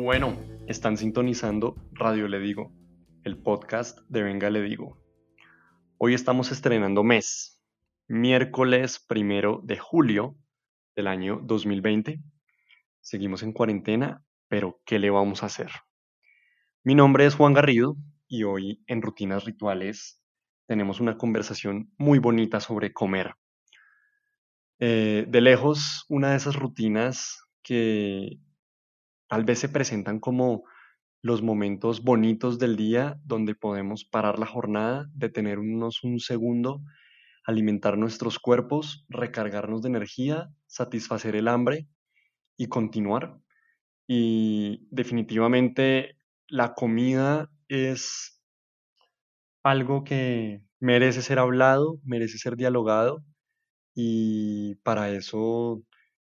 Bueno, están sintonizando Radio Le Digo, el podcast de Venga Le Digo. Hoy estamos estrenando mes, miércoles primero de julio del año 2020. Seguimos en cuarentena, pero ¿qué le vamos a hacer? Mi nombre es Juan Garrido y hoy en Rutinas Rituales tenemos una conversación muy bonita sobre comer. Eh, de lejos, una de esas rutinas que tal vez se presentan como los momentos bonitos del día donde podemos parar la jornada, detenernos un segundo, alimentar nuestros cuerpos, recargarnos de energía, satisfacer el hambre y continuar. Y definitivamente la comida es algo que merece ser hablado, merece ser dialogado y para eso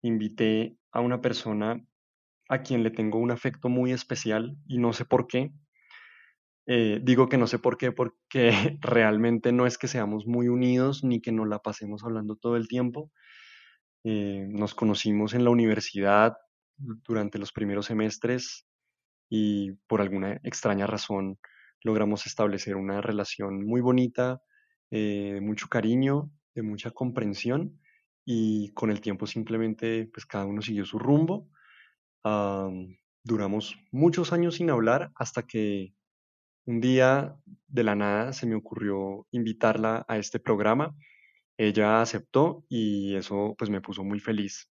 invité a una persona a quien le tengo un afecto muy especial y no sé por qué. Eh, digo que no sé por qué porque realmente no es que seamos muy unidos ni que nos la pasemos hablando todo el tiempo. Eh, nos conocimos en la universidad durante los primeros semestres y por alguna extraña razón logramos establecer una relación muy bonita, eh, de mucho cariño, de mucha comprensión y con el tiempo simplemente pues cada uno siguió su rumbo duramos muchos años sin hablar hasta que un día de la nada se me ocurrió invitarla a este programa. Ella aceptó y eso pues me puso muy feliz.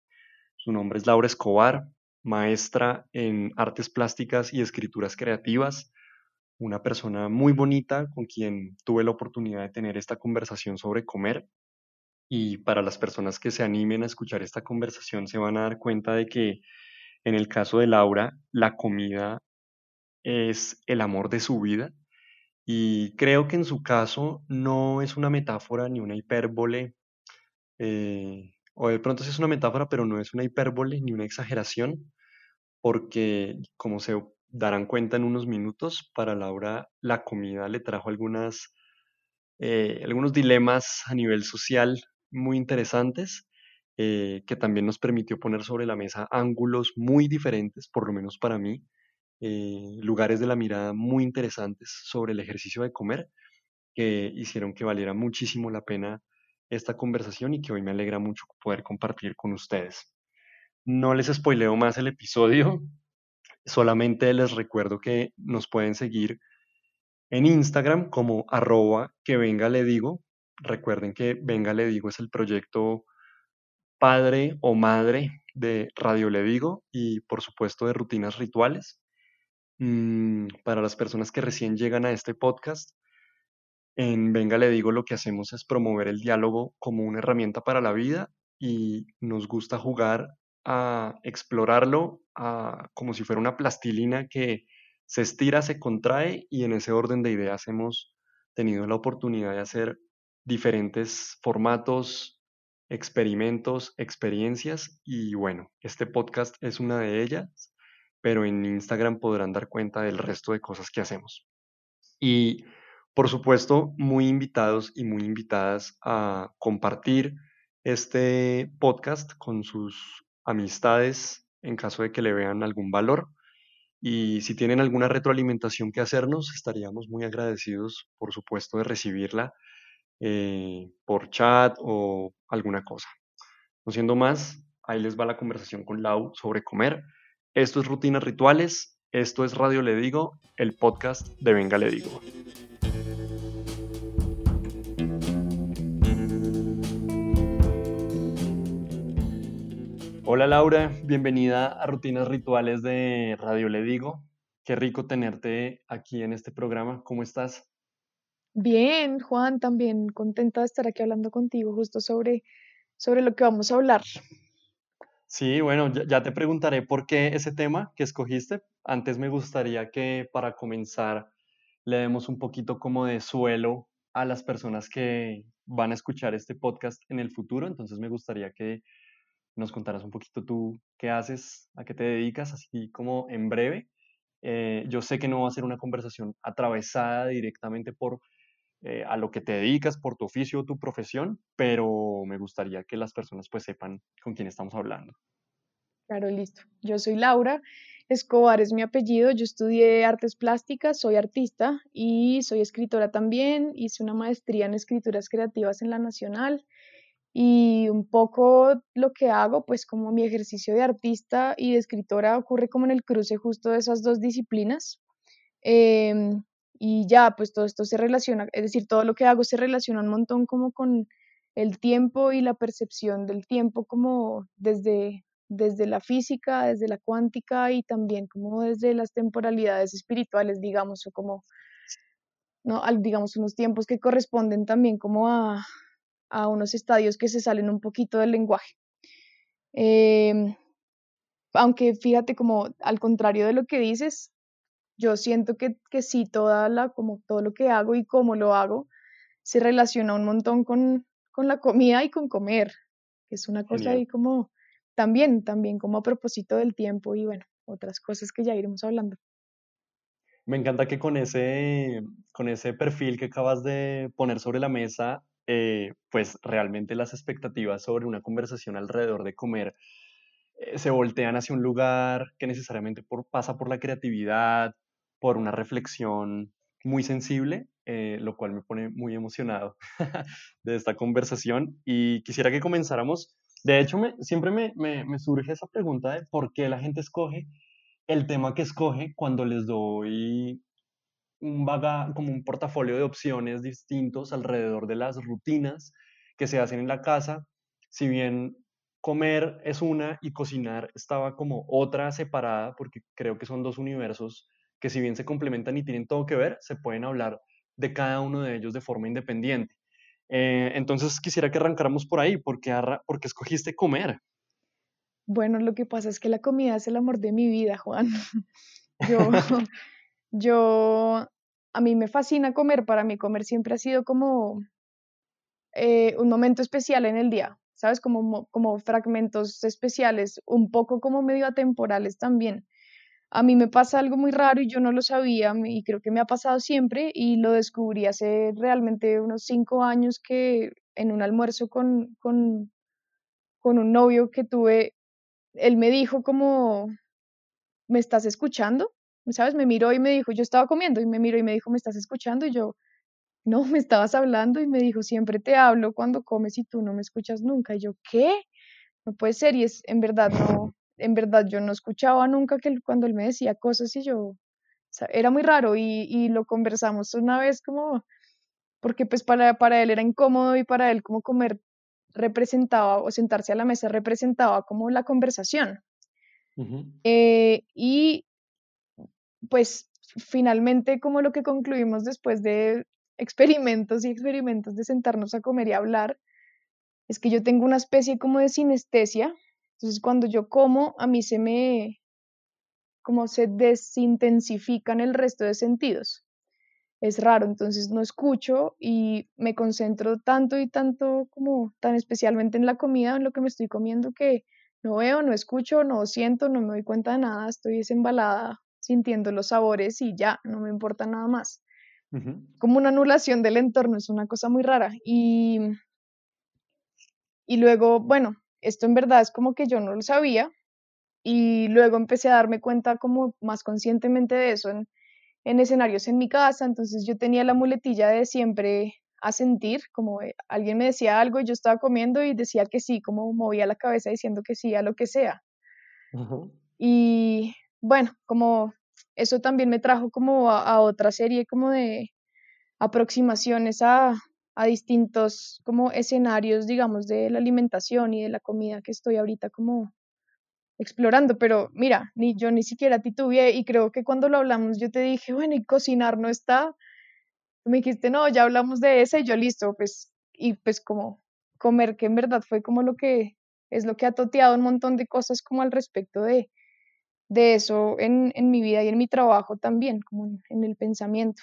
Su nombre es Laura Escobar, maestra en artes plásticas y escrituras creativas, una persona muy bonita con quien tuve la oportunidad de tener esta conversación sobre comer. Y para las personas que se animen a escuchar esta conversación se van a dar cuenta de que en el caso de Laura, la comida es el amor de su vida. Y creo que en su caso no es una metáfora ni una hipérbole, eh, o de pronto sí es una metáfora, pero no es una hipérbole ni una exageración, porque como se darán cuenta en unos minutos, para Laura la comida le trajo algunas, eh, algunos dilemas a nivel social muy interesantes eh, que también nos permitió poner sobre la mesa ángulos muy diferentes, por lo menos para mí, eh, lugares de la mirada muy interesantes sobre el ejercicio de comer, que hicieron que valiera muchísimo la pena esta conversación y que hoy me alegra mucho poder compartir con ustedes. No les spoileo más el episodio, solamente les recuerdo que nos pueden seguir en Instagram como arroba que venga le digo. Recuerden que venga le digo es el proyecto padre o madre de Radio Le Digo y por supuesto de rutinas rituales. Mm, para las personas que recién llegan a este podcast, en Venga Le Digo lo que hacemos es promover el diálogo como una herramienta para la vida y nos gusta jugar a explorarlo como si fuera una plastilina que se estira, se contrae y en ese orden de ideas hemos tenido la oportunidad de hacer diferentes formatos, experimentos, experiencias y bueno, este podcast es una de ellas, pero en Instagram podrán dar cuenta del resto de cosas que hacemos. Y por supuesto, muy invitados y muy invitadas a compartir este podcast con sus amistades en caso de que le vean algún valor. Y si tienen alguna retroalimentación que hacernos, estaríamos muy agradecidos, por supuesto, de recibirla eh, por chat o alguna cosa. No siendo más, ahí les va la conversación con Lau sobre comer. Esto es Rutinas Rituales, esto es Radio Le Digo, el podcast de Venga Le Digo. Hola Laura, bienvenida a Rutinas Rituales de Radio Le Digo. Qué rico tenerte aquí en este programa. ¿Cómo estás? Bien, Juan, también contenta de estar aquí hablando contigo justo sobre, sobre lo que vamos a hablar. Sí, bueno, ya, te preguntaré por qué ese tema que escogiste. Antes me gustaría que para comenzar le demos un poquito como de suelo a las personas que van a escuchar este podcast en el futuro. Entonces me gustaría que nos contaras un poquito tú qué haces, a qué te dedicas, así como en breve. Eh, yo sé que no va a ser una conversación atravesada directamente por eh, a lo que te dedicas por tu oficio o tu profesión, pero me gustaría que las personas pues sepan con quién estamos hablando. Claro, listo. Yo soy Laura, Escobar es mi apellido. Yo estudié artes plásticas, soy artista y soy escritora también. Hice una maestría en escrituras creativas en la Nacional. Y un poco lo que hago, pues como mi ejercicio de artista y de escritora ocurre como en el cruce justo de esas dos disciplinas. Em, y ya, pues todo esto se relaciona, es decir, todo lo que hago se relaciona un montón como con el tiempo y la percepción del tiempo como desde, desde la física, desde la cuántica y también como desde las temporalidades espirituales, digamos, o como, ¿no? digamos, unos tiempos que corresponden también como a, a unos estadios que se salen un poquito del lenguaje. Em, aunque fíjate como al contrario de lo que dices, yo siento que, que sí, toda la, como todo lo que hago y cómo lo hago se relaciona un montón con, con la comida y con comer, que es una cosa ahí como también, también como a propósito del tiempo y bueno, otras cosas que ya iremos hablando. Me encanta que con ese, con ese perfil que acabas de poner sobre la mesa, eh, pues realmente las expectativas sobre una conversación alrededor de comer eh, se voltean hacia un lugar que necesariamente por, pasa por la creatividad, por una reflexión muy sensible, eh, lo cual me pone muy emocionado de esta conversación y quisiera que comenzáramos. De hecho, siempre me, me, me surge esa pregunta de por qué la gente escoge el tema que escoge cuando les doy un vaga, como un portafolio de opciones distintos alrededor de las rutinas que se hacen en la casa. Si bien comer es una y cocinar estaba como otra separada, porque creo que son dos universos que si bien se complementan y tienen todo que ver, se pueden hablar de cada uno de ellos de forma independiente. Eh, entonces quisiera que arrancáramos por ahí, porque porque escogiste comer? Bueno, lo que pasa es que la comida es el amor de mi vida, Juan. Yo, yo, a mí me fascina comer, para mí comer siempre ha sido como eh, un momento especial en el día, ¿sabes? Como, como fragmentos especiales, un poco como medio atemporales también. A mí me pasa algo muy raro y yo no lo sabía y creo que me ha pasado siempre y lo descubrí hace realmente unos cinco años que en un almuerzo con, con, con un novio que tuve, él me dijo como, ¿me estás escuchando? ¿sabes? Me miró y me dijo, yo estaba comiendo y me miró y me dijo, ¿me estás escuchando? Y yo, no, me estabas hablando y me dijo, siempre te hablo cuando comes y tú no me escuchas nunca. Y yo, ¿qué? No puede ser y es, en verdad, no, en verdad yo no escuchaba nunca que cuando él me decía cosas y yo, era muy raro y, y, lo conversamos una vez como, porque pues para, para él era incómodo y para él como comer representaba o sentarse a la mesa representaba como la conversación. eh, y pues finalmente como lo que concluimos después de experimentos y experimentos de sentarnos a comer y hablar, es que yo tengo una especie como de sinestesia. Entonces cuando yo como, a mí se me, como se desintensifican el resto de sentidos. Es raro, entonces no escucho y me concentro tanto y tanto como tan especialmente en la comida, en lo que me estoy comiendo, que no veo, no escucho, no siento, no me doy cuenta de nada, estoy desembalada sintiendo los sabores y ya, no me importa nada más. Como una anulación del entorno, es una cosa muy rara. Y, y luego, bueno, esto en verdad es como que yo no lo sabía y luego empecé a darme cuenta como más conscientemente de eso en, en escenarios en mi casa, entonces yo tenía la muletilla de siempre a sentir, como alguien me decía algo y yo estaba comiendo y decía que sí, como movía la cabeza diciendo que sí a lo que sea. Y bueno, como eso también me trajo como a, otra serie como de aproximaciones a, a, distintos como escenarios, digamos, de la alimentación y de la comida que estoy ahorita como explorando, pero mira, ni yo ni siquiera titubeé y creo que cuando lo hablamos yo te dije, bueno, y cocinar no está, me dijiste, no, ya hablamos de esa y yo listo, pues, y pues como comer, que en verdad fue como lo que es lo que ha toteado un montón de cosas como al respecto de, de eso en, mi vida y en mi trabajo también, como en, el pensamiento.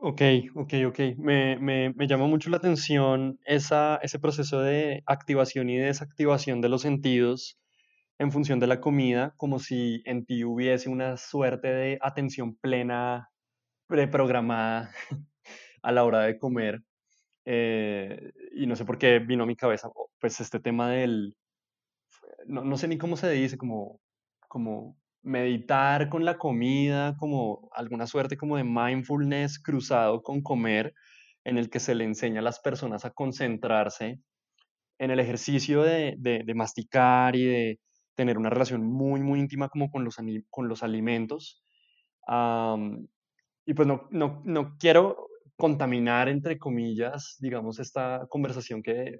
Ok, ok, ok. Me, me, me llama mucho la atención esa, ese proceso de activación y desactivación de los sentidos en función de la comida, como si en ti hubiese una suerte de atención plena, preprogramada a la hora de comer. Eh, y no sé por qué vino a mi cabeza, pues este tema del, no, no sé ni cómo se dice, como como meditar con la comida, como alguna suerte como de mindfulness cruzado con comer, en el que se le enseña a las personas a concentrarse en el ejercicio de, de, masticar y de tener una relación muy, muy íntima como con los, con los alimentos. y pues no, no, no, quiero contaminar, entre comillas, digamos, esta conversación que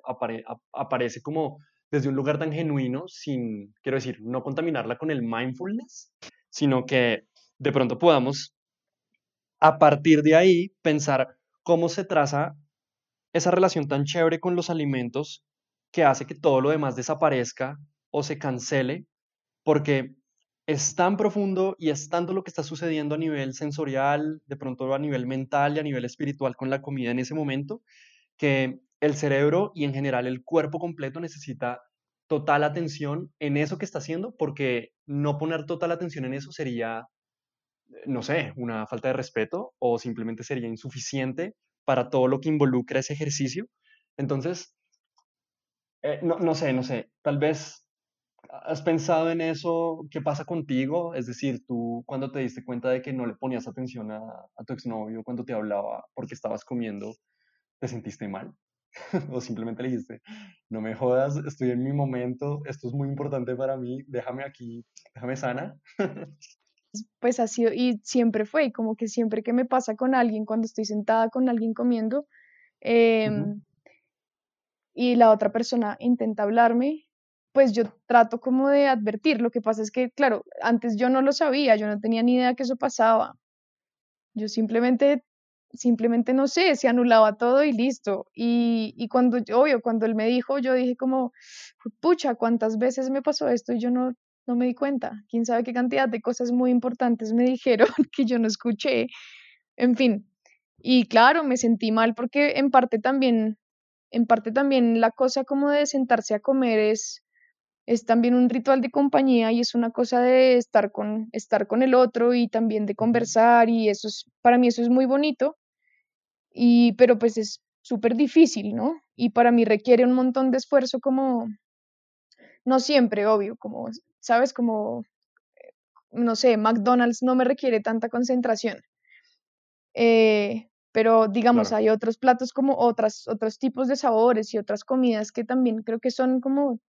aparece como desde un lugar tan genuino, sin, quiero decir, no contaminarla con el mindfulness, sino que de pronto podamos, a partir de ahí, pensar cómo se traza esa relación tan chévere con los alimentos que hace que todo lo demás desaparezca o se cancele, porque es tan profundo y es tanto lo que está sucediendo a nivel sensorial, de pronto a nivel mental y a nivel espiritual con la comida en ese momento, que el cerebro y en general el cuerpo completo necesita total atención en eso que está haciendo, porque no poner total atención en eso sería, no sé, una falta de respeto o simplemente sería insuficiente para todo lo que involucra ese ejercicio. Entonces, eh, no, no sé, no sé, tal vez ¿Has pensado en eso? ¿Qué pasa contigo? Es decir, tú cuando te diste cuenta de que no le ponías atención a, a tu exnovio cuando te hablaba porque estabas comiendo, ¿te sentiste mal? o simplemente le dijiste, no me jodas, estoy en mi momento, esto es muy importante para mí, déjame aquí, déjame sana. pues ha sido, y siempre fue, como que siempre que me pasa con alguien, cuando estoy sentada con alguien comiendo, em, y la otra persona intenta hablarme, pues yo trato como de advertir. Lo que pasa es que, claro, antes yo no lo sabía, yo no tenía ni idea que eso pasaba. Yo simplemente simplemente no sé, se anulaba todo y listo. Y, y cuando, obvio, cuando él me dijo, yo dije como, pucha, ¿cuántas veces me pasó esto y yo no, no me di cuenta? ¿Quién sabe qué cantidad de cosas muy importantes me dijeron que yo no escuché? En fin. Y claro, me sentí mal porque en parte también, en parte también la cosa como de sentarse a comer es, es también un ritual de compañía y es una cosa de estar con, estar con el otro y también de conversar y eso es, para mí eso es muy bonito, y, pero pues es súper difícil, ¿no? Y para mí requiere un montón de esfuerzo como, no siempre, obvio, como, ¿sabes? Como, no sé, McDonald's no me requiere tanta concentración. Eh, pero digamos, hay otros platos como otras, otros tipos de sabores y otras comidas que también creo que son como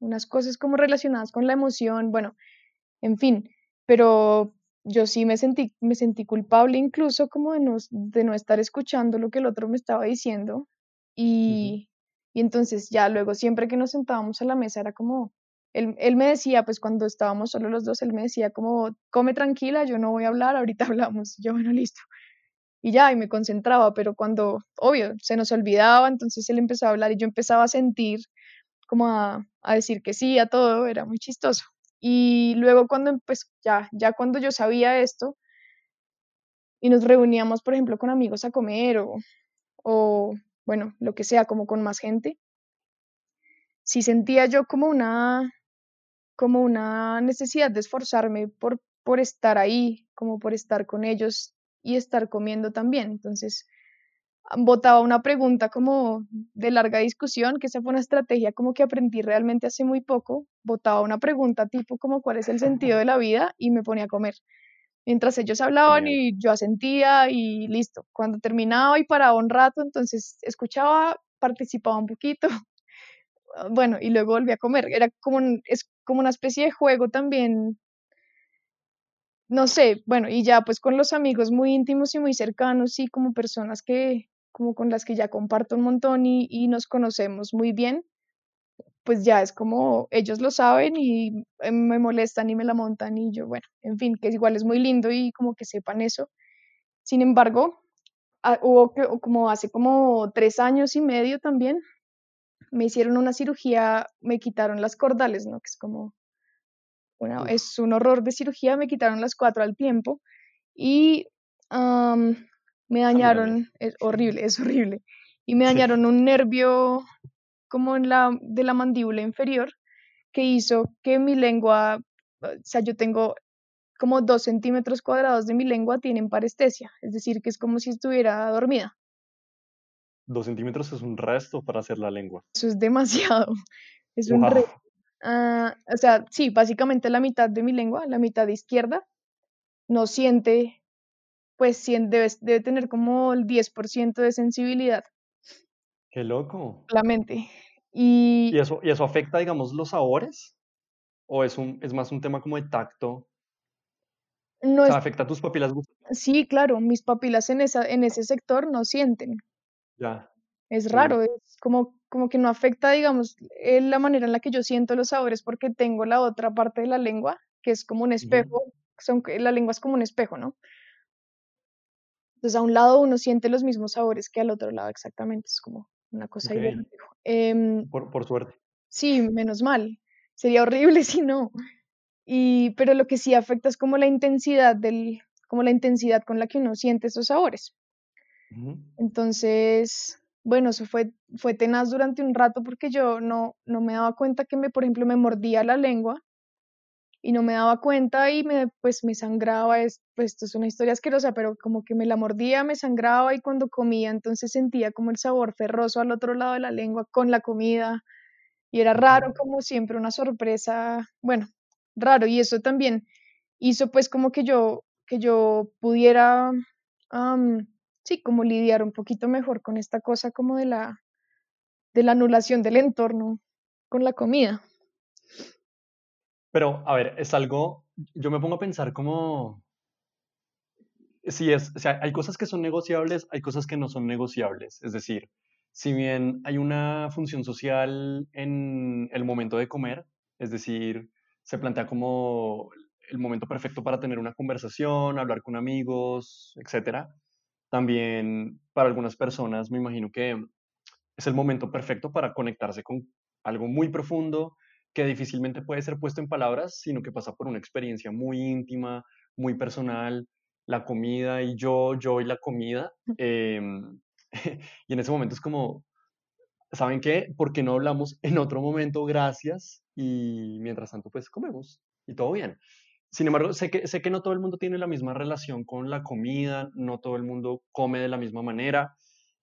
unas cosas como relacionadas con la emoción, bueno, en fin, pero yo sí me sentí, me sentí culpable incluso como de no, de no estar escuchando lo que el otro me estaba diciendo y, y entonces ya luego siempre que nos sentábamos a la mesa era como, él, él, me decía, pues cuando estábamos solo los dos, él me decía como, come tranquila, yo no voy a hablar, ahorita hablamos, yo bueno, listo. Y ya, y me concentraba, pero cuando, obvio, se nos olvidaba, entonces él empezó a hablar y yo empezaba a sentir como a, a decir que sí a todo, era muy chistoso. Y luego cuando, pues ya, ya cuando yo sabía esto y nos reuníamos, por ejemplo, con amigos a comer o, o bueno, lo que sea, como con más gente, sí sentía yo como una, como una necesidad de esforzarme por, por estar ahí, como por estar con ellos y estar comiendo también. Entonces, votaba una pregunta como de larga discusión, que esa fue una estrategia como que aprendí realmente hace muy poco, votaba una pregunta tipo como cuál es el sentido de la vida y me ponía a comer. Mientras ellos hablaban y yo asentía y listo. Cuando terminaba y paraba un rato, entonces escuchaba, participaba un poquito, bueno, y luego volví a comer. Era como, es como una especie de juego también no sé, bueno, y ya pues con los amigos muy íntimos y muy cercanos y como personas que, como con las que ya comparto un montón y, nos conocemos muy bien, pues ya es como ellos lo saben y eh, me molestan y me la montan y yo, bueno, en fin, que igual es muy lindo y como que sepan eso. Sin embargo, ah, hubo que, como hace como tres años y medio también, me hicieron una cirugía, me quitaron las cordales, ¿no? Que es como, bueno, es un horror de cirugía, me quitaron las cuatro al tiempo y me dañaron, es horrible, es horrible. Y me dañaron un nervio como en la, de la mandíbula inferior que hizo que mi lengua, o sea, yo tengo como dos centímetros cuadrados de mi lengua tienen parestesia, es decir, que es como si estuviera dormida. Dos centímetros es un resto para hacer la lengua. Eso es demasiado, es un resto. Ah, o sea, sí, básicamente la mitad de mi lengua, la mitad izquierda, no siente, pues debe, debe tener como el 10% de sensibilidad, Qué loco. la mente. ¿Y Y eso, y eso afecta, digamos, los sabores? ¿O es un, es más un tema como de tacto? O no sea, es, ¿afecta tus papilas sí, claro, mis papilas en esa, en ese sector no sienten. Ya, Es sí. raro, es como, como que no afecta, digamos, eh, la manera en la que yo siento los sabores porque tengo la otra parte de la lengua, que es como un espejo, son, la lengua es como un espejo, ¿no? Entonces a un lado uno siente los mismos sabores que al otro lado exactamente, es como una cosa Ok, ahí de reflejo. Em, por, por suerte. sí, menos mal, sería horrible si no. Y, pero lo que sí afecta es como la intensidad del, como la intensidad con la que uno siente esos sabores. Entonces, bueno, eso fue, fue tenaz durante un rato porque yo no, no me daba cuenta que me, por ejemplo, me mordía la lengua y no me daba cuenta y me, pues me sangraba, es, pues esto es una historia asquerosa, pero como que me la mordía, me sangraba y cuando comía entonces sentía como el sabor ferroso al otro lado de la lengua con la comida y era raro, como siempre, una sorpresa, bueno, raro y eso también hizo pues como que yo, que yo pudiera, am, sí, como lidiar un poquito mejor con esta cosa como de la, de la anulación del entorno con la comida. Pero, a ver, es algo, yo me pongo a pensar como, Sí, es, o sea, hay cosas que son negociables, hay cosas que no son negociables. Es decir, si bien hay una función social en el momento de comer, es decir, se plantea como el momento perfecto para tener una conversación, hablar con amigos, etcétera. También para algunas personas me imagino que es el momento perfecto para conectarse con algo muy profundo que difícilmente puede ser puesto en palabras, sino que pasa por una experiencia muy íntima, muy personal, la comida y yo, yo y la comida. eh, y en ese momento es como, ¿saben qué? ¿Por qué no hablamos en otro momento? Gracias. Y mientras tanto, pues comemos y todo bien. Sin embargo, sé que, sé que no todo el mundo tiene la misma relación con la comida, no todo el mundo come de la misma manera.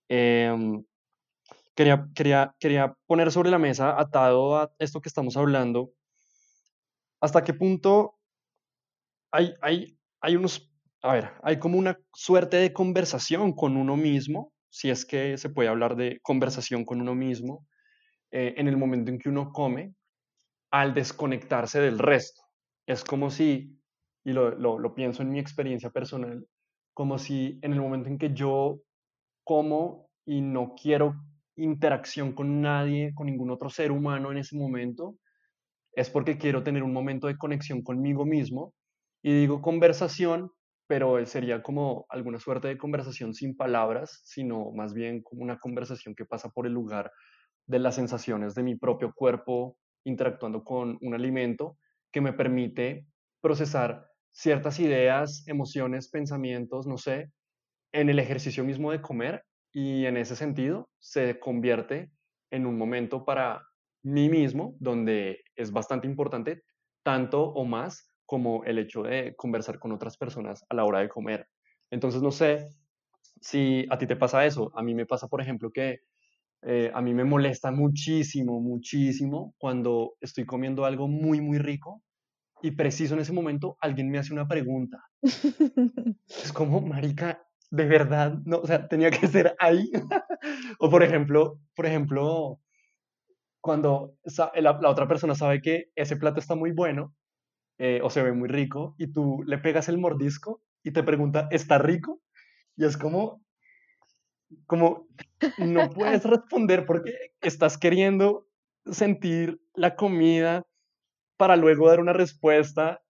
Em, Quería, quería, quería poner sobre la mesa, atado a esto que estamos hablando, hasta qué punto hay, hay, hay unos, a ver, hay como una suerte de conversación con uno mismo, si es que se puede hablar de conversación con uno mismo, eh, en el momento en que uno come, al desconectarse del resto. Es como si, y lo, lo, lo pienso en mi experiencia personal, como si en el momento en que yo como y no quiero interacción con nadie, con ningún otro ser humano en ese momento, es porque quiero tener un momento de conexión conmigo mismo. Y digo conversación, pero sería como alguna suerte de conversación sin palabras, sino más bien como una conversación que pasa por el lugar de las sensaciones de mi propio cuerpo interactuando con un alimento que me permite procesar ciertas ideas, emociones, pensamientos, no sé, en el ejercicio mismo de comer y en ese sentido se convierte en un momento para mí mismo donde es bastante importante tanto o más como el hecho de conversar con otras personas a la hora de comer. Entonces no sé si a ti te pasa eso. A mí me pasa, por ejemplo, que eh, a mí me molesta muchísimo, muchísimo cuando estoy comiendo algo muy, muy rico y preciso en ese momento alguien me hace una pregunta es como, marica, de verdad, no, o sea, tenía que ser ahí. o por ejemplo, por ejemplo, cuando la, la otra persona sabe que ese plato está muy bueno eh, o se ve muy rico y tú le pegas el mordisco y te pregunta, ¿está rico? Y es como, como, no puedes responder porque estás queriendo sentir la comida para luego dar una respuesta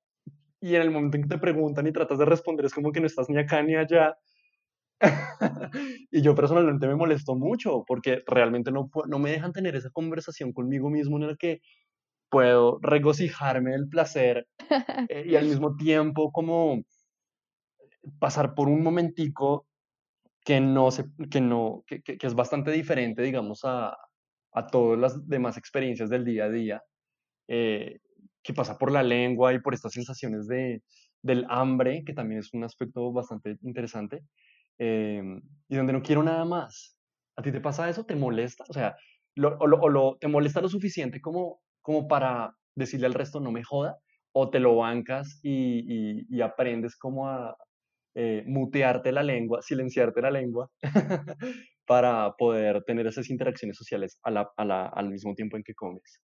y en el momento en que te preguntan y tratas de responder es como que no estás ni acá ni allá y yo personalmente me molesto mucho porque realmente no, no me dejan tener esa conversación conmigo mismo en la que puedo regocijarme del placer eh, y al mismo tiempo como pasar por un momentico que no se, que no, que, que- que es bastante diferente, digamos, a, a todas las demás experiencias del día a día, eh, que pasa por la lengua y por estas sensaciones de, del hambre, que también es un aspecto bastante interesante em, y donde no quiero nada más. ¿A ti te pasa eso? ¿Te molesta? O sea, o, lo, te molesta lo suficiente como, como para decirle al resto no me joda, o te lo bancas y, y, aprendes como a eh, mutearte la lengua, silenciarte la lengua, para poder tener esas interacciones sociales a la, al mismo tiempo en que comes.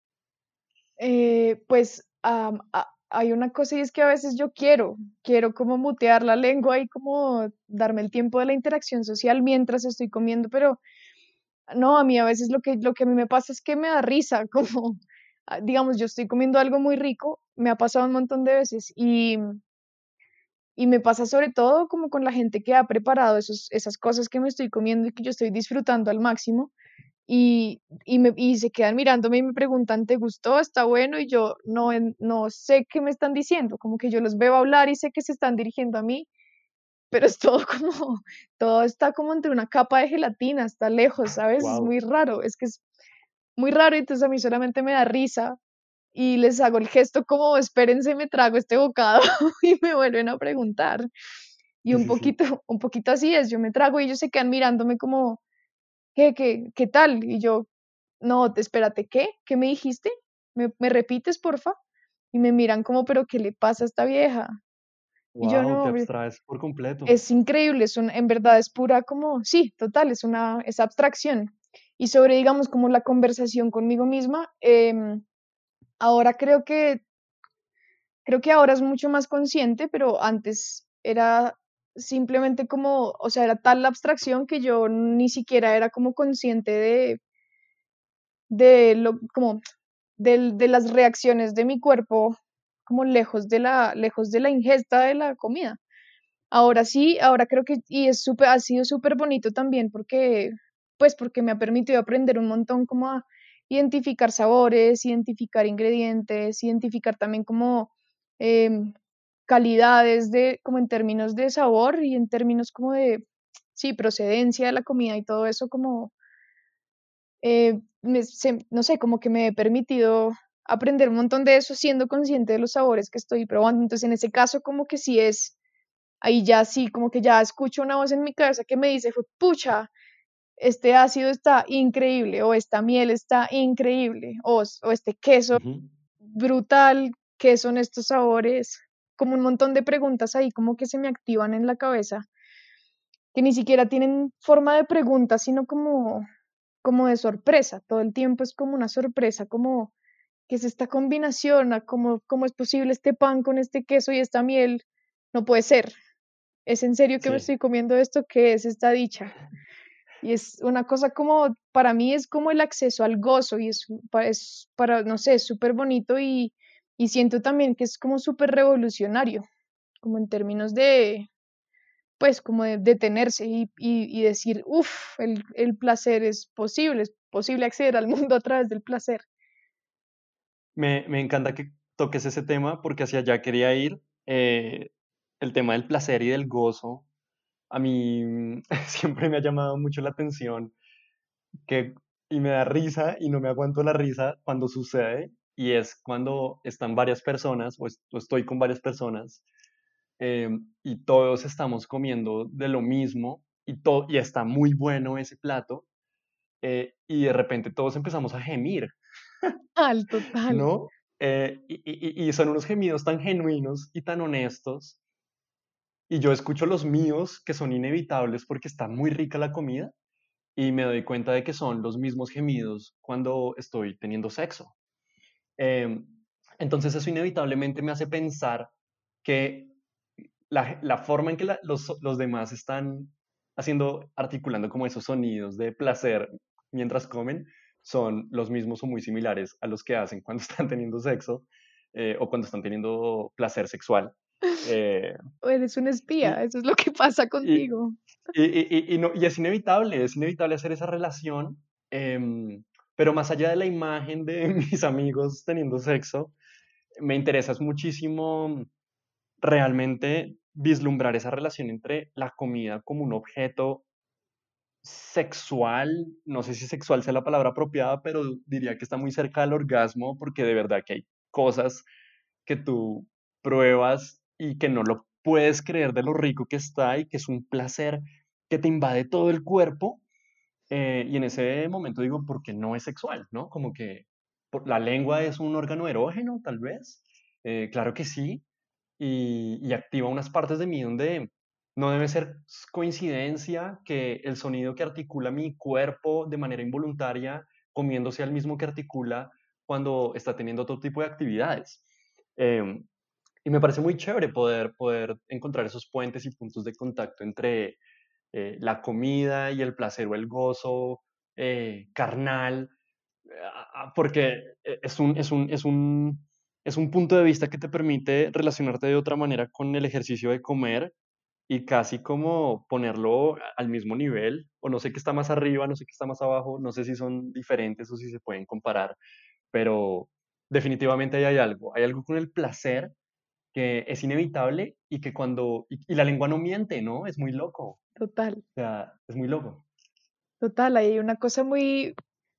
Eh, pues hay una cosa y es que a veces yo quiero, quiero como mutear la lengua y como darme el tiempo de la interacción social mientras estoy comiendo, pero no, a mí a veces lo que, lo que a mí me pasa es que me da risa, como, ah, digamos, yo estoy comiendo algo muy rico, me ha pasado un montón de veces y, y me pasa sobre todo como con la gente que ha preparado esos, esas cosas que me estoy comiendo y que yo estoy disfrutando al máximo y, y, me, y se quedan mirándome y me preguntan, ¿te gustó? ¿Está bueno? Y yo no, no sé qué me están diciendo, como que yo los veo hablar y sé que se están dirigiendo a mí, pero es todo como, todo está como entre una capa de gelatina, está lejos, ¿sabes? Es muy raro, es que es muy raro y entonces a mí solamente me da risa y les hago el gesto como, espérense, me trago este bocado y me vuelven a preguntar. Y un poquito, un poquito así es, yo me trago y ellos se quedan mirándome como, ¿qué, qué, qué tal? Y yo, no, espérate, ¿qué? ¿Qué me dijiste? ¿Me, me repites, porfa? Y me miran como, pero ¿qué le pasa a esta vieja? y yo no, te abstraes por completo. Es increíble, es un, en verdad es pura como, sí, total, es una es abstracción. Y sobre, digamos, como la conversación conmigo misma, em, ahora creo que, creo que ahora es mucho más consciente, pero antes era simplemente como, o sea, era tal la abstracción que yo ni siquiera era como consciente de, de lo, como, de, de las reacciones de mi cuerpo como lejos de la, lejos de la ingesta de la comida. Ahora sí, ahora creo que, y es súper, ha sido súper bonito también porque, pues porque me ha permitido aprender un montón como a identificar sabores, identificar ingredientes, identificar también como em, calidades de, como en términos de sabor y en términos como de, sí, procedencia de la comida y todo eso como, eh, no sé, como que me he permitido aprender un montón de eso siendo consciente de los sabores que estoy probando. Entonces, en ese caso, como que sí es, ahí ya sí, como que ya escucho una voz en mi cabeza que me dice, fue, pucha, este ácido está increíble, o esta miel está increíble, o, o este queso brutal, ¿qué son estos sabores? Como un montón de preguntas ahí, como que se me activan en la cabeza, que ni siquiera tienen forma de pregunta, sino como, como de sorpresa. Todo el tiempo es como una sorpresa, como ¿qué es esta combinación? ¿Cómo, ¿Cómo es posible este pan con este queso y esta miel? No puede ser. ¿Es en serio que me estoy comiendo esto? ¿Qué es esta dicha? Y es una cosa como, para mí es como el acceso al gozo y es, es para, no sé, súper bonito y, y siento también que es como súper revolucionario, como en términos de, pues como de detenerse y, y, decir, uff, el, el placer es posible, es posible acceder al mundo a través del placer. Me, me encanta que toques ese tema porque hacia allá quería ir. Eh, el tema del placer y del gozo, a mí siempre me ha llamado mucho la atención que, y me da risa y no me aguanto la risa cuando sucede y es cuando están varias personas o, estoy con varias personas eh, y todos estamos comiendo de lo mismo y, y está muy bueno ese plato eh, y de repente todos empezamos a gemir Total, total. ¿No? Eh, y, y, son unos gemidos tan genuinos y tan honestos. Y yo escucho los míos, que son inevitables porque está muy rica la comida, y me doy cuenta de que son los mismos gemidos cuando estoy teniendo sexo. Em, entonces eso inevitablemente me hace pensar que la, la forma en que los, los demás están haciendo, articulando como esos sonidos de placer mientras comen, son los mismos o muy similares a los que hacen cuando están teniendo sexo eh, o cuando están teniendo placer sexual. Eh, eres un espía, eso es lo que pasa contigo. Y, y, y, no, y, es inevitable, es inevitable hacer esa relación, em, pero más allá de la imagen de mis amigos teniendo sexo, me interesa muchísimo realmente vislumbrar esa relación entre la comida como un objeto sexual, no sé si sexual sea la palabra apropiada, pero diría que está muy cerca del orgasmo porque de verdad que hay cosas que tú pruebas y que no lo puedes creer de lo rico que está y que es un placer que te invade todo el cuerpo. Eh, y en ese momento digo, porque no es sexual, ¿no? Como que ¿La lengua es un órgano erógeno, tal vez? Eh, claro que sí, y, activa unas partes de mí donde no debe ser coincidencia que el sonido que articula mi cuerpo de manera involuntaria comiéndose al mismo que articula cuando está teniendo otro tipo de actividades. Em, y me parece muy chévere poder, poder encontrar esos puentes y puntos de contacto entre eh, la comida y el placer o el gozo eh, carnal, porque es un, es, un, es, un, es un punto de vista que te permite relacionarte de otra manera con el ejercicio de comer y casi como ponerlo al mismo nivel, o no sé qué está más arriba, no sé qué está más abajo, no sé si son diferentes o si se pueden comparar, pero definitivamente ahí hay algo, hay algo con el placer que es inevitable y que cuando, y, la lengua no miente, ¿no? Es muy loco. Total. O sea, es muy loco. Total, hay una cosa muy,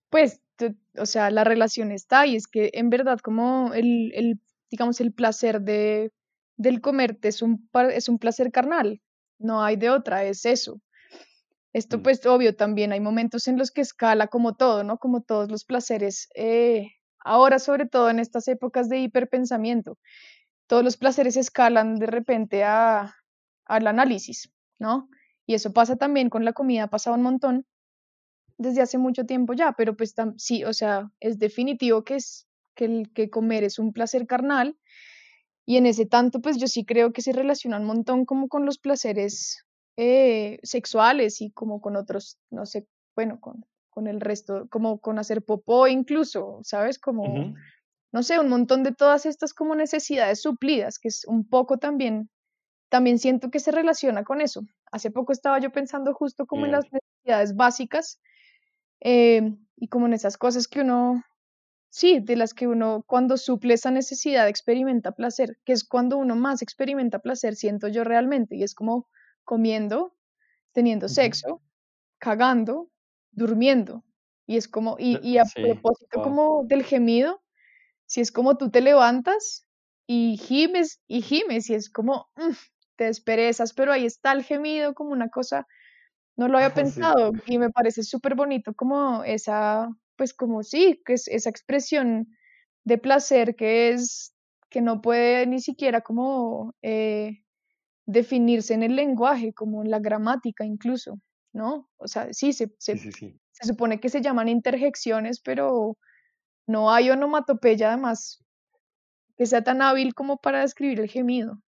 pues, o sea, la relación está y es que en verdad como el, el digamos, el placer de, del comerte es un, es un placer carnal, no hay de otra, es eso. Esto mm. pues obvio también hay momentos en los que escala como todo, ¿no? Como todos los placeres, eh, ahora sobre todo en estas épocas de hiperpensamiento, todos los placeres escalan de repente a, al análisis, ¿no? Y eso pasa también con la comida, pasa un montón desde hace mucho tiempo ya, pero pues sí, o sea, es definitivo que es que el que comer es un placer carnal y en ese tanto pues yo sí creo que se relaciona un montón como con los placeres eh, sexuales y como con otros, no sé, bueno, con, con el resto, como con hacer popó incluso, ¿sabes? Como, no sé, un montón de todas estas como necesidades suplidas, que es un poco también también siento que se relaciona con eso. Hace poco estaba yo pensando justo como en las necesidades básicas eh, y como en esas cosas que uno, sí, de las que uno cuando suple esa necesidad experimenta placer, que es cuando uno más experimenta placer, siento yo realmente, y es como comiendo, teniendo sexo, cagando, durmiendo. Y es como, y, y a propósito como del gemido, si es como tú te levantas y gimes y gimes y es como, mm, te desperezas, pero ahí está el gemido como una cosa, no lo había pensado y me parece súper bonito como esa, pues como sí, que es esa expresión de placer que es, que no puede ni siquiera como eh, definirse en el lenguaje, como en la gramática incluso, ¿no? O sea, sí, se, se, se supone que se llaman interjecciones, pero no hay onomatopeya además que sea tan hábil como para describir el gemido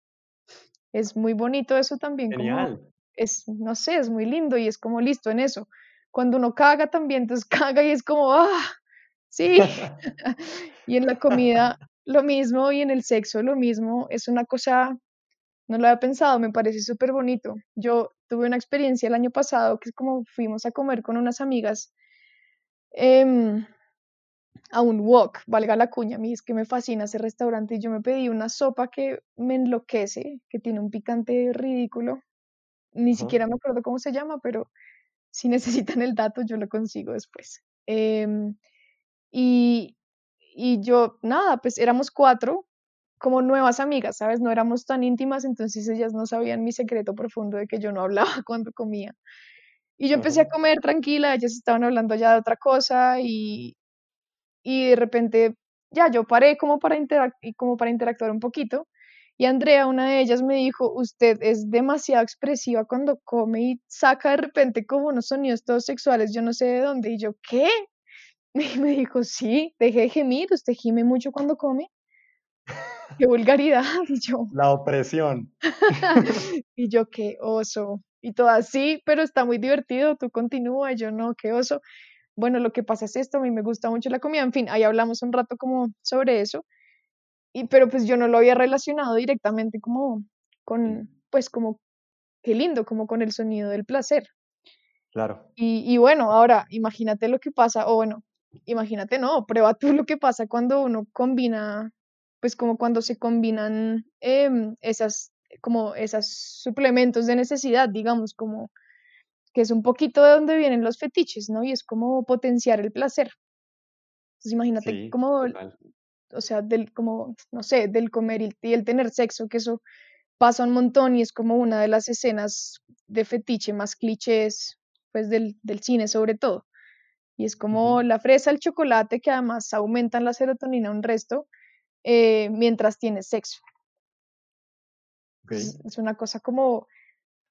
es muy bonito eso también. Como es, no sé, es muy lindo y es como listo en eso. Cuando uno caga también, entonces caga y es como, ah, sí. y en la comida lo mismo y en el sexo lo mismo. Es una cosa, no lo había pensado, me parece súper bonito. Yo tuve una experiencia el año pasado que es como fuimos a comer con unas amigas. Eh, a un wok, valga la cuña, a mí es que me fascina ese restaurante y yo me pedí una sopa que me enloquece, que tiene un picante ridículo. Ni siquiera me acuerdo cómo se llama, pero si necesitan el dato yo lo consigo después. Em, y, y yo, nada, pues éramos cuatro, como nuevas amigas, ¿sabes? No éramos tan íntimas, entonces ellas no sabían mi secreto profundo de que yo no hablaba cuando comía. Y yo empecé a comer tranquila, ellas estaban hablando ya de otra cosa y, y de repente ya yo paré como para, como para interactuar un poquito y Andrea, una de ellas, me dijo, usted es demasiado expresiva cuando come y saca de repente como unos sonidos todos sexuales, yo no sé de dónde. Y yo, ¿qué? Y me dijo, sí, deje de gemir, usted gime mucho cuando come. Qué vulgaridad. Y yo, la opresión. y yo, qué oso. Y todo así, pero está muy divertido, tú continúa, y yo no, qué oso bueno, lo que pasa es esto, a mí me gusta mucho la comida, en fin, ahí hablamos un rato como sobre eso, y, pero pues yo no lo había relacionado directamente como con, pues como, qué lindo, como con el sonido del placer. Claro. Y, y bueno, ahora imagínate lo que pasa, o bueno, imagínate, no, prueba tú lo que pasa cuando uno combina, pues como cuando se combinan em, esas, como esos suplementos de necesidad, digamos, como que es un poquito de donde vienen los fetiches, ¿no? Y es como potenciar el placer. Entonces imagínate como, o sea, del, como, no sé, del comer y, el tener sexo, que eso pasa un montón y es como una de las escenas de fetiche más clichés, pues del, del cine sobre todo. Y es como la fresa, el chocolate, que además aumentan la serotonina un resto eh, mientras tienes sexo. Es, una cosa como,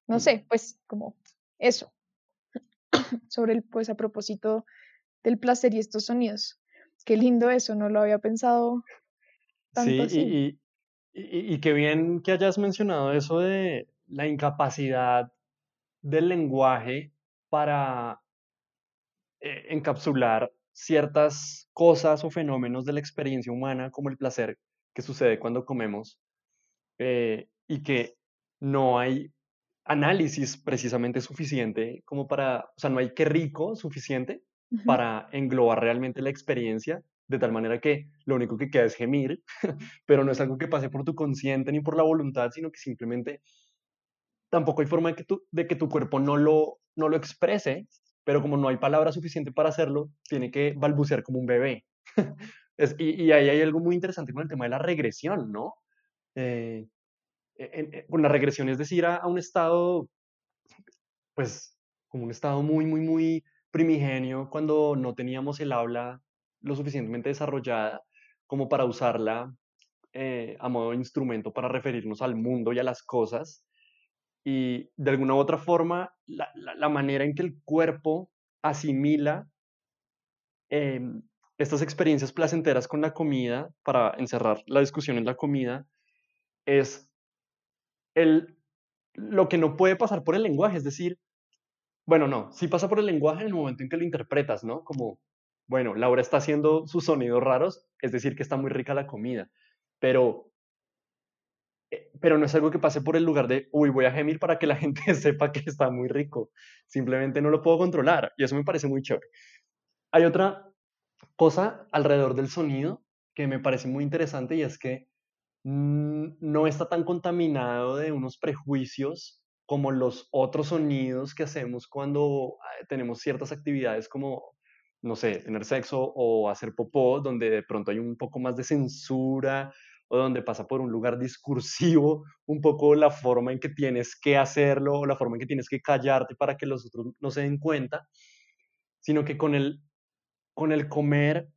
no mm. sé, pues como eso. Sobre el, pues a propósito del placer y estos sonidos. Qué lindo eso, no lo había pensado tanto sí, Y, y, y qué bien que hayas mencionado eso de la incapacidad del lenguaje para eh, encapsular ciertas cosas o fenómenos de la experiencia humana, como el placer que sucede cuando comemos, eh, y que no hay análisis precisamente suficiente como para, o sea, no hay que rico suficiente para englobar realmente la experiencia, de tal manera que lo único que queda es gemir, pero no es algo que pase por tu consciente ni por la voluntad, sino que simplemente tampoco hay forma de que tu, de que tu cuerpo no lo, no lo exprese, pero como no hay palabra suficiente para hacerlo, tiene que balbucear como un bebé. y, ahí hay algo muy interesante con el tema de la regresión, ¿no? Eh, con la regresión es decir, a, un estado, pues, como un estado muy, muy, muy primigenio, cuando no teníamos el habla lo suficientemente desarrollada como para usarla eh, a modo de instrumento para referirnos al mundo y a las cosas y de alguna u otra forma la, manera en que el cuerpo asimila em, estas experiencias placenteras con la comida, para encerrar la discusión en la comida, es el, lo que no puede pasar por el lenguaje, es decir, bueno, no, sí pasa por el lenguaje en el momento en que lo interpretas, ¿no? Como, bueno, Laura está haciendo sus sonidos raros, es decir, que está muy rica la comida, pero eh, pero no es algo que pase por el lugar de, uy, voy a gemir para que la gente sepa que está muy rico. Simplemente no lo puedo controlar y eso me parece muy chévere. Hay otra cosa alrededor del sonido que me parece muy interesante y es que no está tan contaminado de unos prejuicios como los otros sonidos que hacemos cuando ah, tenemos ciertas actividades como, no sé, tener sexo o hacer popó, donde de pronto hay un poco más de censura o donde pasa por un lugar discursivo, un poco la forma en que tienes que hacerlo o la forma en que tienes que callarte para que los otros no se den cuenta, sino que con el, con el comer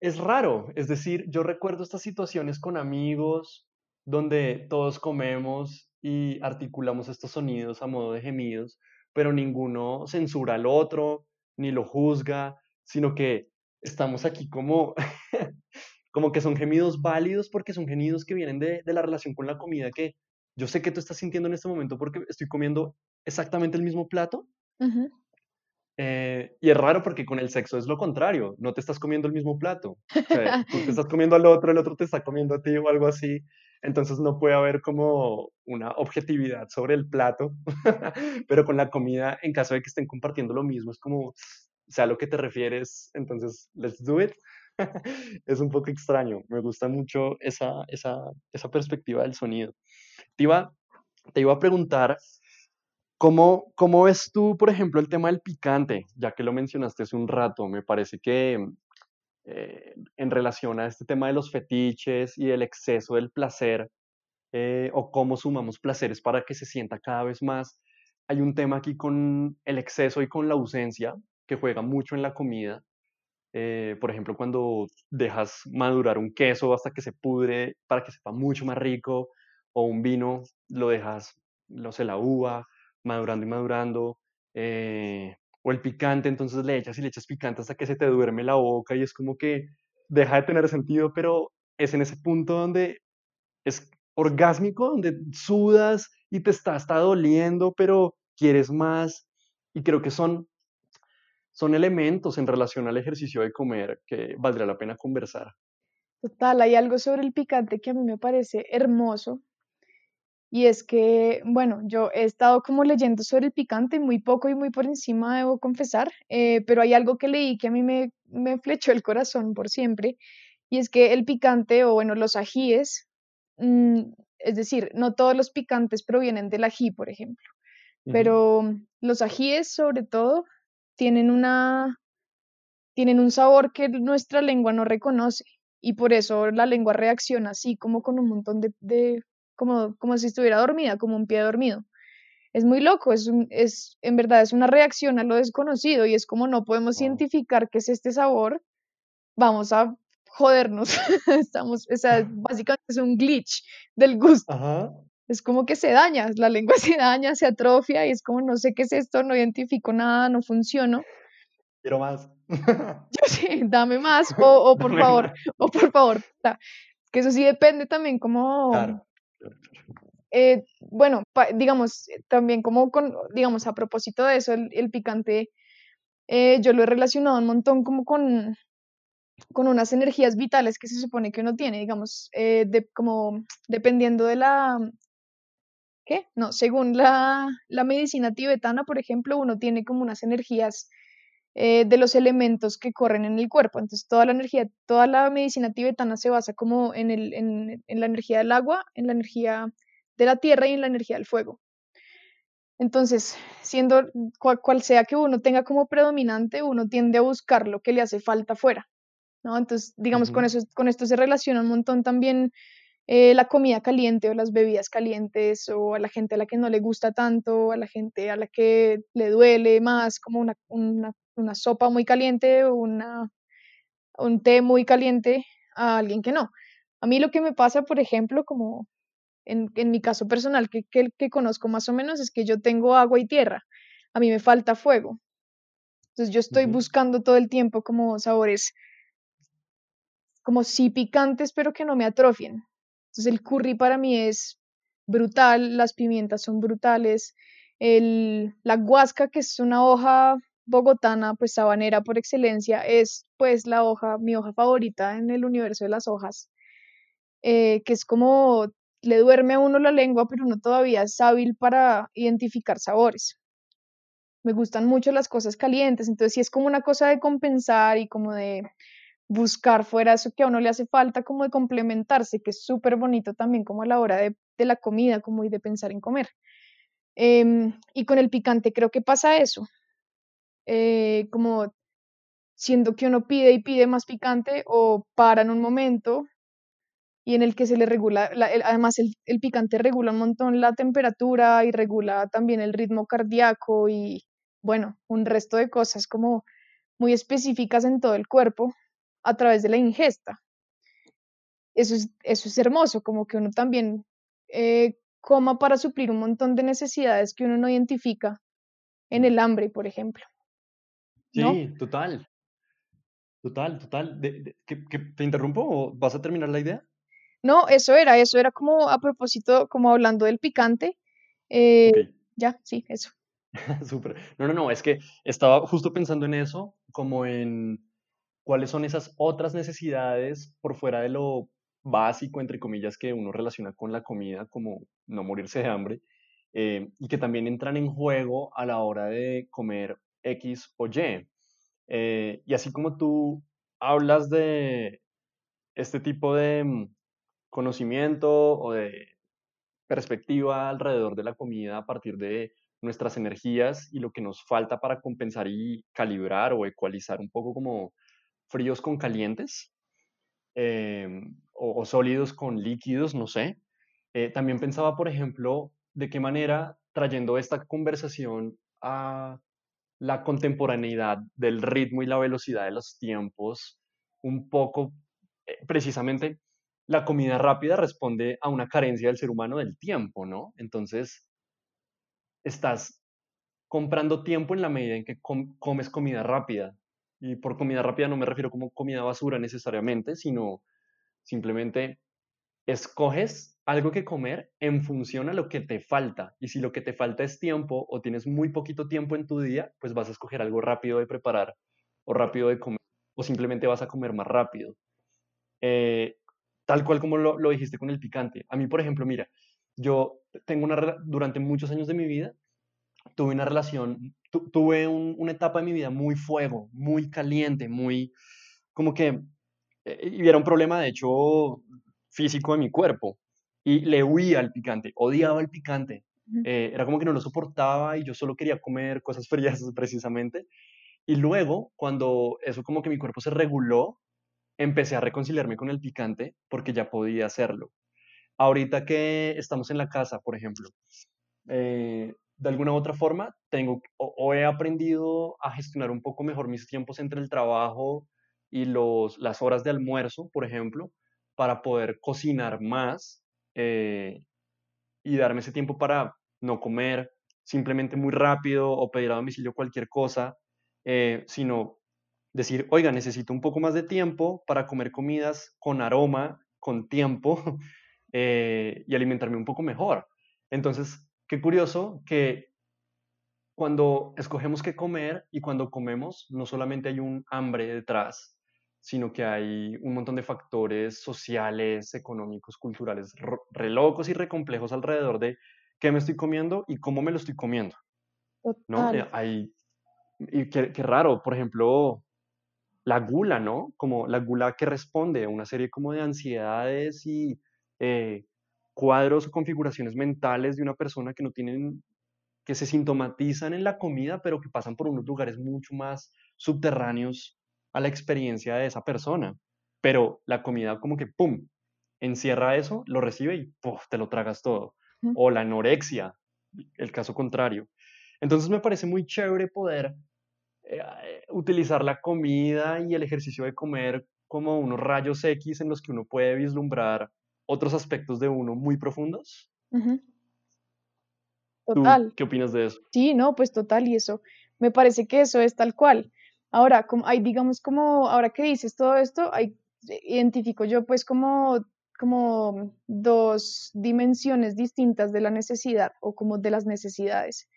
es raro. Es decir, yo recuerdo estas situaciones con amigos donde todos comemos y articulamos estos sonidos a modo de gemidos, pero ninguno censura al otro, ni lo juzga, sino que estamos aquí como como que son gemidos válidos porque son gemidos que vienen de, la relación con la comida que yo sé que tú estás sintiendo en este momento porque estoy comiendo exactamente el mismo plato. Eh, y es raro porque con el sexo es lo contrario, no te estás comiendo el mismo plato. tú te estás comiendo al otro, el otro te está comiendo a ti o algo así. Entonces no puede haber como una objetividad sobre el plato, pero con la comida, en caso de que estén compartiendo lo mismo, es como, sea lo que te refieres, entonces, let's do it. es un poco extraño. Me gusta mucho esa, esa, perspectiva del sonido. Te iba, te iba a preguntar, ¿cómo, ¿cómo ves tú, por ejemplo, el tema del picante? Ya que lo mencionaste hace un rato, me parece que eh, en relación a este tema de los fetiches y el exceso del placer, eh, o cómo sumamos placeres para que se sienta cada vez más, hay un tema aquí con el exceso y con la ausencia que juega mucho en la comida eh, por ejemplo, cuando dejas madurar un queso hasta que se pudre para que sepa mucho más rico, o un vino, lo dejas, lo sé, la uva, madurando y madurando, eh, o el picante, entonces le echas y le echas picante hasta que se te duerme la boca y es como que deja de tener sentido, pero es en ese punto donde es orgásmico, donde sudas y te está, está doliendo, pero quieres más. Y creo que son son elementos en relación al ejercicio de comer que valdría la pena conversar. Total, hay algo sobre el picante que a mí me parece hermoso. Y es que, bueno, yo he estado como leyendo sobre el picante, muy poco y muy por encima, debo confesar, eh, pero hay algo que leí que a mí me, me flechó el corazón por siempre, y es que el picante, o bueno, los ajíes, mm, es decir, no todos los picantes provienen del ají, por ejemplo, pero los ajíes sobre todo tienen una, tienen un sabor que nuestra lengua no reconoce y por eso la lengua reacciona así como con un montón de, como, como si estuviera dormida, como un pie dormido. es muy loco, es, un, es en verdad es una reacción a lo desconocido y es como no podemos Wow. identificar qué es este sabor, vamos a jodernos. Estamos, o sea, básicamente es un glitch del gusto. Ajá. Es como que se daña, la lengua se daña, se atrofia y es como no sé qué es esto, no identifico nada, no funciono. Quiero más. Yo sí, dame más o, o por Dame favor, más. o por favor, que eso sí depende también como Claro. Eh, bueno, digamos, eh, también como con, digamos, a propósito de eso, el, picante, eh, yo lo he relacionado un montón como con, con unas energías vitales que se supone que uno tiene, digamos, como dependiendo de la, ¿qué? No, según la, la medicina tibetana, por ejemplo, uno tiene como unas energías eh, de los elementos que corren en el cuerpo. Entonces, toda la energía, toda la medicina tibetana se basa como en, el, en, en la energía del agua, en la energía de la tierra y en la energía del fuego. Entonces, siendo cual, cual sea que uno tenga como predominante, uno tiende a buscar lo que le hace falta fuera, ¿no? Entonces, digamos, con eso, con esto se relaciona un montón también eh, la comida caliente o las bebidas calientes o a la gente a la que no le gusta tanto, a la gente a la que le duele más, como una, una, una sopa muy caliente o una, un té muy caliente a alguien que no. A mí lo que me pasa, por ejemplo, como en, en mi caso personal, que, que, que conozco más o menos, es que yo tengo agua y tierra. A mí me falta fuego. Entonces yo estoy buscando todo el tiempo como sabores, como sí picantes, pero que no me atrofien. Entonces el curry para mí es brutal, las pimientas son brutales, el, la guasca, que es una hoja bogotana, pues sabanera por excelencia, es pues la hoja, mi hoja favorita en el universo de las hojas, eh, que es como le duerme a uno la lengua, pero uno todavía es hábil para identificar sabores. Me gustan mucho las cosas calientes, entonces sí es como una cosa de compensar y como de buscar fuera eso que a uno le hace falta, como de complementarse, que es súper bonito también como a la hora de, de la comida, como y de pensar en comer. Em, y con el picante creo que pasa eso, eh, como siendo que uno pide y pide más picante o para en un momento y en el que se le regula, además el, el picante regula un montón la temperatura y regula también el ritmo cardíaco y bueno, un resto de cosas como muy específicas en todo el cuerpo a través de la ingesta. Eso es, eso es hermoso, como que uno también eh, coma para suplir un montón de necesidades que uno no identifica en el hambre, por ejemplo, ¿no? Sí, total, total, total. De- de- ¿que- que ¿Te interrumpo o vas a terminar la idea? No, eso era, eso era como a propósito, como hablando del picante. eh, Ok. ya, sí, eso. Súper. No, no, no, es que estaba justo pensando en eso, como en cuáles son esas otras necesidades por fuera de lo básico, entre comillas, que uno relaciona con la comida, como no morirse de hambre, eh, y que también entran en juego a la hora de comer X o Y. Eh, y así como tú hablas de este tipo de mm, conocimiento o de perspectiva alrededor de la comida a partir de nuestras energías y lo que nos falta para compensar y calibrar o ecualizar un poco como fríos con calientes eh, o, sólidos con líquidos, no sé. Eh, también pensaba, por ejemplo, de qué manera trayendo esta conversación a la contemporaneidad del ritmo y la velocidad de los tiempos, un poco, eh, precisamente, la comida rápida responde a una carencia del ser humano del tiempo, ¿no? Entonces, estás comprando tiempo en la medida en que com- comes comida rápida. Y por comida rápida no me refiero como comida basura necesariamente, sino simplemente escoges algo que comer en función a lo que te falta. Y si lo que te falta es tiempo o tienes muy poquito tiempo en tu día, pues vas a escoger algo rápido de preparar o rápido de comer o simplemente vas a comer más rápido. Eh, tal cual como lo, lo dijiste con el picante. A mí, por ejemplo, mira, yo tengo una, durante muchos años de mi vida, tuve una relación, tu- tuve un- una etapa de mi vida muy fuego, muy caliente, muy, como que, eh, y era un problema, de hecho, físico de mi cuerpo. Y le huía al picante, odiaba el picante. Eh, era como que no lo soportaba y yo solo quería comer cosas frías precisamente. Y luego, cuando eso como que mi cuerpo se reguló, empecé a reconciliarme con el picante porque ya podía hacerlo. Ahorita que estamos en la casa, por ejemplo, eh, de alguna otra forma tengo o, he aprendido a gestionar un poco mejor mis tiempos entre el trabajo y los, las horas de almuerzo, por ejemplo, para poder cocinar más eh, y darme ese tiempo para no comer simplemente muy rápido o pedir a domicilio cualquier cosa, eh, sino decir, oiga, necesito un poco más de tiempo para comer comidas con aroma, con tiempo eh, y alimentarme un poco mejor. Entonces, qué curioso que cuando escogemos qué comer y cuando comemos, no solamente hay un hambre detrás, sino que hay un montón de factores sociales, económicos, culturales, re locos y re complejos alrededor de qué me estoy comiendo y cómo me lo estoy comiendo. ¿no? Eh, hay, y qué, qué, raro, por ejemplo, la gula, ¿no? Como la gula que responde a una serie como de ansiedades y eh, cuadros o configuraciones mentales de una persona que no tienen, que se sintomatizan en la comida, pero que pasan por unos lugares mucho más subterráneos a la experiencia de esa persona. Pero la comida como que, ¡pum!, encierra eso, lo recibe y ¡puf!, te lo tragas todo. O la anorexia, el caso contrario. Entonces me parece muy chévere poder eh, utilizar la comida y el ejercicio de comer como unos rayos X en los que uno puede vislumbrar otros aspectos de uno muy profundos. Total. ¿Qué opinas de eso? Sí, no, pues total, y eso, me parece que eso es tal cual. Ahora, como hay, digamos, como, ahora que dices todo esto, hay, identifico yo pues como, como dos dimensiones distintas de la necesidad o como de las necesidades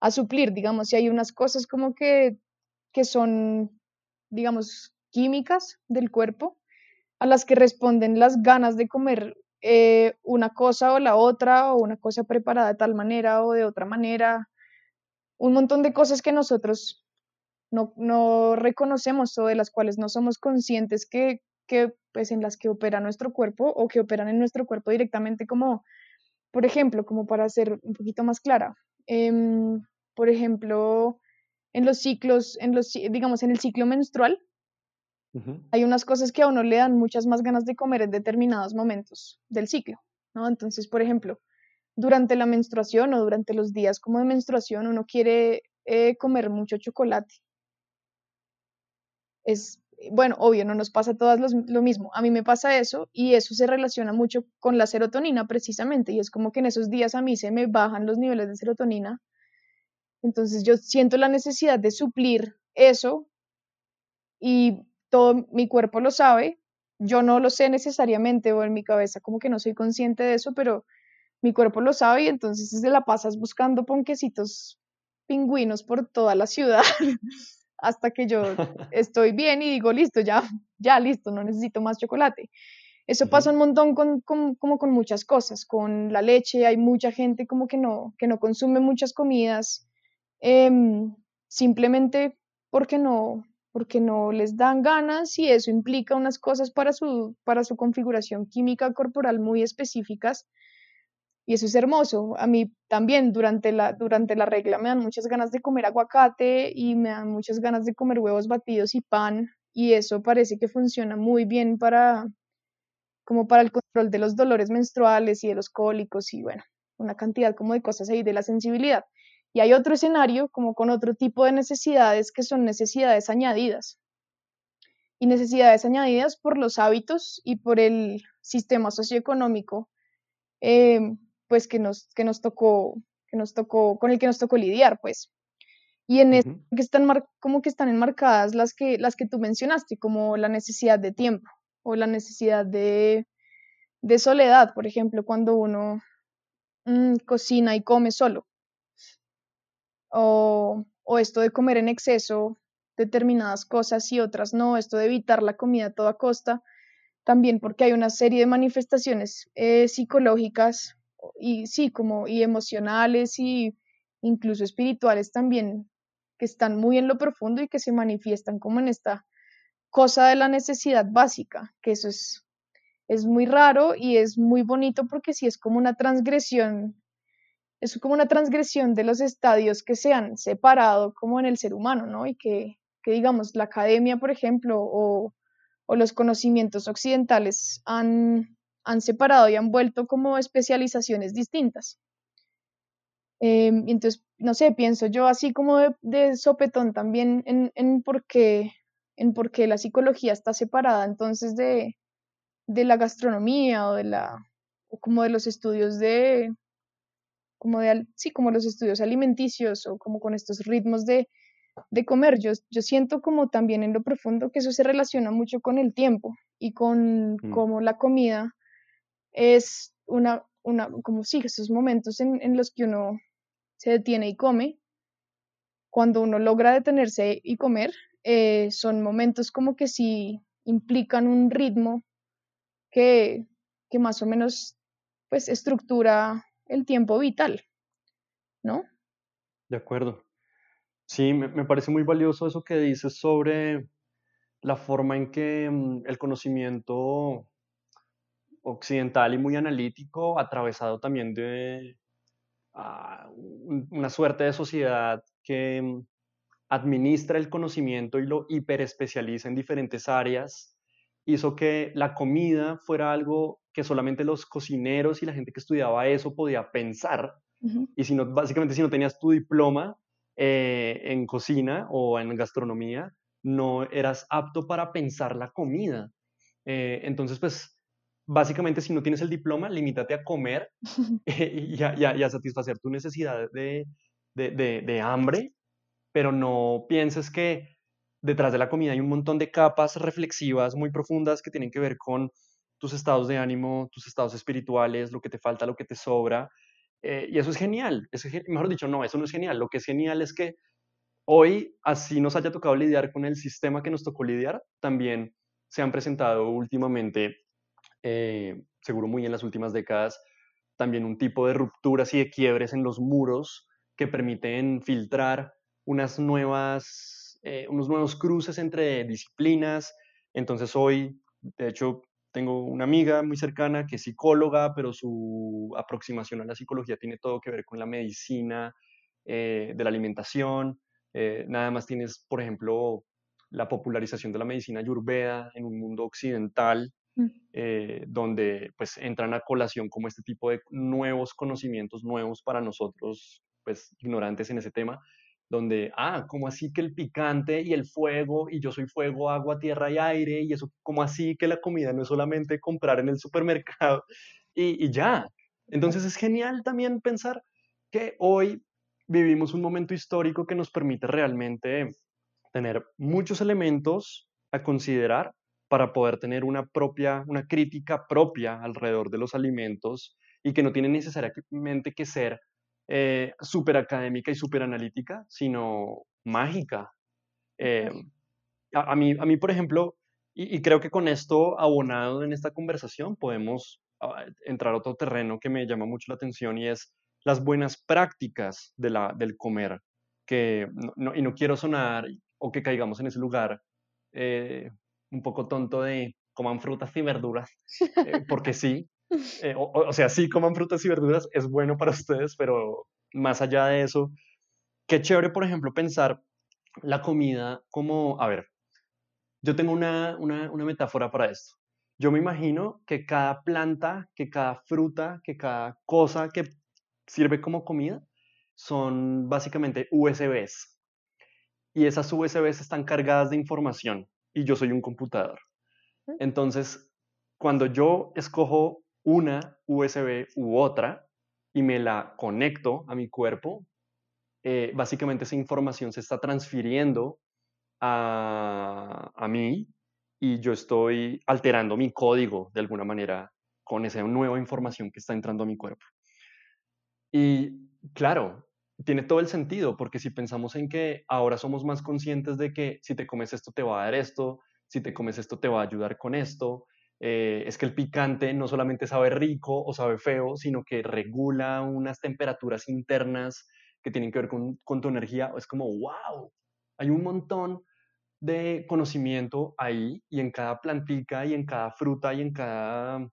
a suplir, digamos, si hay unas cosas como que, que son, digamos, químicas del cuerpo, a las que responden las ganas de comer eh, una cosa o la otra, o una cosa preparada de tal manera o de otra manera, un montón de cosas que nosotros no, reconocemos o de las cuales no somos conscientes que, que, pues en las que opera nuestro cuerpo o que operan en nuestro cuerpo directamente como, por ejemplo, como para ser un poquito más clara, em, por ejemplo, en los ciclos, en los, digamos, en el ciclo menstrual, hay unas cosas que a uno le dan muchas más ganas de comer en determinados momentos del ciclo, ¿no? Entonces, por ejemplo, durante la menstruación o durante los días como de menstruación, uno quiere eh, comer mucho chocolate. Es, bueno, obvio, no nos pasa a todas lo mismo. A mí me pasa eso y eso se relaciona mucho con la serotonina precisamente y es como que en esos días a mí se me bajan los niveles de serotonina. Entonces yo siento la necesidad de suplir eso y todo mi cuerpo lo sabe, yo no lo sé necesariamente o en mi cabeza como que no soy consciente de eso, pero mi cuerpo lo sabe y entonces se la pasas buscando ponquecitos pingüinos por toda la ciudad hasta que yo estoy bien y digo, listo, ya, ya, listo, no necesito más chocolate. Eso pasa un montón con, como con muchas cosas, con la leche, hay mucha gente como que no, que no consume muchas comidas, em, simplemente porque no, porque no les dan ganas y eso implica unas cosas para su, para su configuración química corporal muy específicas. Y eso es hermoso. A mí también durante la, durante la regla me dan muchas ganas de comer aguacate y me dan muchas ganas de comer huevos batidos y pan. Y eso parece que funciona muy bien para, como para el control de los dolores menstruales y de los cólicos y bueno, una cantidad como de cosas ahí de la sensibilidad. Y hay otro escenario como con otro tipo de necesidades que son necesidades añadidas. Y necesidades añadidas por los hábitos y por el sistema socioeconómico, eh, pues que nos, que nos tocó, que nos tocó, con el que nos tocó lidiar, pues. Y en que están como que están enmarcadas las que, las que tú mencionaste, como la necesidad de tiempo o la necesidad de, de soledad, por ejemplo, cuando uno mm, cocina y come solo o, esto de comer en exceso determinadas cosas y otras no, esto de evitar la comida a toda costa, también porque hay una serie de manifestaciones eh, psicológicas y sí, como y emocionales y incluso espirituales también que están muy en lo profundo y que se manifiestan como en esta cosa de la necesidad básica, que eso es, es muy raro y es muy bonito porque sí es como una transgresión es como una transgresión de los estadios que se han separado como en el ser humano, ¿no? Y que, digamos, la academia, por ejemplo, o, los conocimientos occidentales han, han separado y han vuelto como especializaciones distintas. Em, entonces, no sé, pienso yo así como de, sopetón también en, en, por qué, en por qué la psicología está separada entonces de, de la gastronomía o de la o como de los estudios de como de sí como los estudios alimenticios o como con estos ritmos de, de comer yo, yo siento como también en lo profundo que eso se relaciona mucho con el tiempo y con Mm. cómo la comida es una una como sí esos momentos en, en los que uno se detiene y come cuando uno logra detenerse y comer eh, son momentos como que sí implican un ritmo que, que más o menos pues estructura el tiempo vital, ¿no? De acuerdo. Sí, me, parece muy valioso eso que dices sobre la forma en que mm, el conocimiento occidental y muy analítico, atravesado también de ah, un- una suerte de sociedad que mm, administra el conocimiento y lo hiperespecializa en diferentes áreas, hizo que la comida fuera algo que solamente los cocineros y la gente que estudiaba eso podía pensar. Y si no, básicamente si no tenías tu diploma eh, en cocina o en gastronomía, no eras apto para pensar la comida. Eh, entonces, pues, básicamente si no tienes el diploma, limítate a comer y a, y a- y a satisfacer tu necesidad de, de, de- de hambre, pero no pienses que detrás de la comida hay un montón de capas reflexivas muy profundas que tienen que ver con tus estados de ánimo, tus estados espirituales, lo que te falta, lo que te sobra. eh, y eso es genial. Eso es mejor dicho, no, eso no es genial. Lo que es genial es que hoy, así nos haya tocado lidiar con el sistema que nos tocó lidiar, también se han presentado últimamente, eh, seguro muy en las últimas décadas, también un tipo de rupturas y de quiebres en los muros que permiten filtrar unas nuevas, eh, unos nuevos cruces entre disciplinas. Entonces hoy, de hecho, tengo una amiga muy cercana que es psicóloga, pero su aproximación a la psicología tiene todo que ver con la medicina, eh, de la alimentación. Eh, nada más tienes, por ejemplo, la popularización de la medicina ayurveda en un mundo occidental mm, eh, donde pues entran a colación como este tipo de nuevos conocimientos nuevos para nosotros, pues ignorantes en ese tema, donde, ah, ¿cómo así que el picante y el fuego, y yo soy fuego, agua, tierra y aire, y eso, ¿cómo así que la comida no es solamente comprar en el supermercado y, y ya? Entonces es genial también pensar que hoy vivimos un momento histórico que nos permite realmente tener muchos elementos a considerar para poder tener una propia, una crítica propia alrededor de los alimentos y que no tiene necesariamente que ser eh, súper académica y súper analítica, sino mágica. Eh, total. a, a mí, a mí, por ejemplo, y, y creo que con esto abonado en esta conversación podemos ah, entrar a otro terreno que me llama mucho la atención y es las buenas prácticas de la, del comer, que no, no- y no quiero sonar o que caigamos en ese lugar eh, un poco tonto de coman frutas y verduras, eh, porque sí, eh, o, o- sea, sí coman frutas y verduras, es bueno para ustedes, pero más allá de eso, qué chévere, por ejemplo, pensar la comida como, a ver, yo tengo una, una, una metáfora para esto. Yo me imagino que cada planta, que cada fruta, que cada cosa que sirve como comida son básicamente USBs. Y esas USBs están cargadas de información y yo soy un computador. Entonces, cuando yo escojo una USB u otra y me la conecto a mi cuerpo, eh, básicamente esa información se está transfiriendo a, a mí y yo estoy alterando mi código de alguna manera con esa nueva información que está entrando a mi cuerpo. Y claro, tiene todo el sentido, porque si pensamos en que ahora somos más conscientes de que si te comes esto te va a dar esto, si te comes esto te va a ayudar con esto, eh, es que el picante no solamente sabe rico o sabe feo, sino que regula unas temperaturas internas que tienen que ver con, con tu energía, es como, wow, hay un montón de conocimiento ahí y en cada plantica y en cada fruta y en cada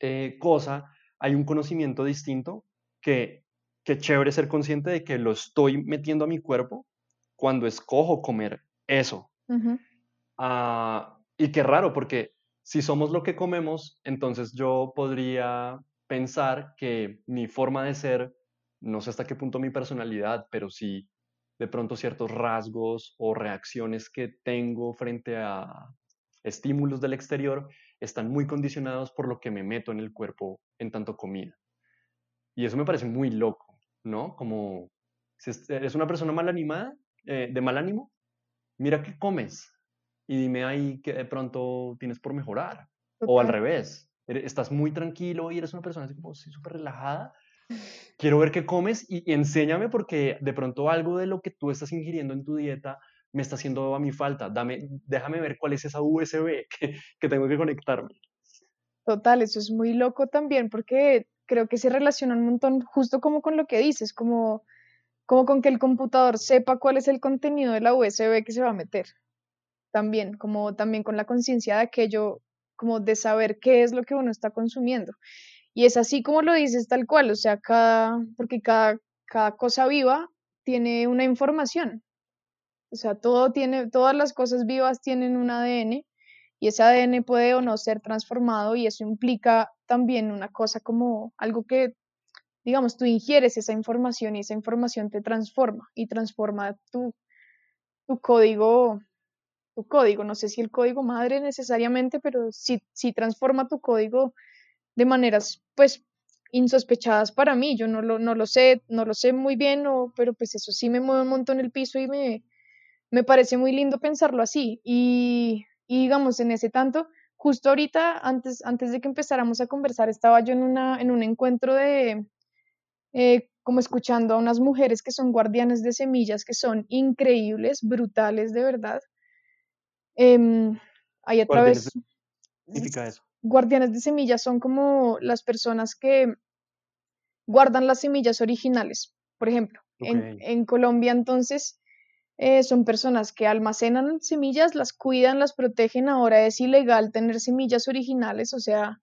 eh, cosa hay un conocimiento distinto que, que chévere ser consciente de que lo estoy metiendo a mi cuerpo cuando escojo comer eso. Ah, y qué raro, porque si somos lo que comemos, entonces yo podría pensar que mi forma de ser no sé hasta qué punto mi personalidad, pero sí de pronto ciertos rasgos o reacciones que tengo frente a estímulos del exterior están muy condicionados por lo que me meto en el cuerpo en tanto comida. Y eso me parece muy loco, ¿no? Como si eres una persona mal animada, eh, de mal ánimo, mira qué comes y dime ahí que de pronto tienes por mejorar. O al revés, estás muy tranquilo y eres una persona así como súper relajada. Quiero ver qué comes y, enséñame porque de pronto algo de lo que tú estás ingiriendo en tu dieta me está haciendo a mi falta. Dame, déjame ver cuál es esa USB que, que tengo que conectarme. Total, eso es muy loco también porque creo que se relaciona un montón justo como con lo que dices, como, como con que el computador sepa cuál es el contenido de la USB que se va a meter también, como también con la conciencia de aquello, como de saber qué es lo que uno está consumiendo. Y es así como lo dices tal cual, o sea, cada, porque cada, cada cosa viva tiene una información. O sea, todo tiene, todas las cosas vivas tienen un ADN y ese ADN puede o no ser transformado y eso implica también una cosa como algo que, digamos, tú ingieres esa información y esa información te transforma y transforma tu, tu código tu código. No sé si el código madre necesariamente, pero sí, sí transforma tu código de maneras, pues, insospechadas para mí. Yo no lo, no lo sé, no lo sé muy bien, o, pero pues eso sí me mueve un montón el piso y me, me parece muy lindo pensarlo así. Y, digamos, en ese tanto, justo ahorita, antes, antes de que empezáramos a conversar, estaba yo en, una, en un encuentro de, eh, como escuchando a unas mujeres que son guardianes de semillas, que son increíbles, brutales de verdad. Eh, hay a través... significa eso? Guardianes de semillas son como las personas que guardan las semillas originales. Por ejemplo, en, Colombia entonces eh, son personas que almacenan semillas, las cuidan, las protegen. Ahora es ilegal tener semillas originales, o sea,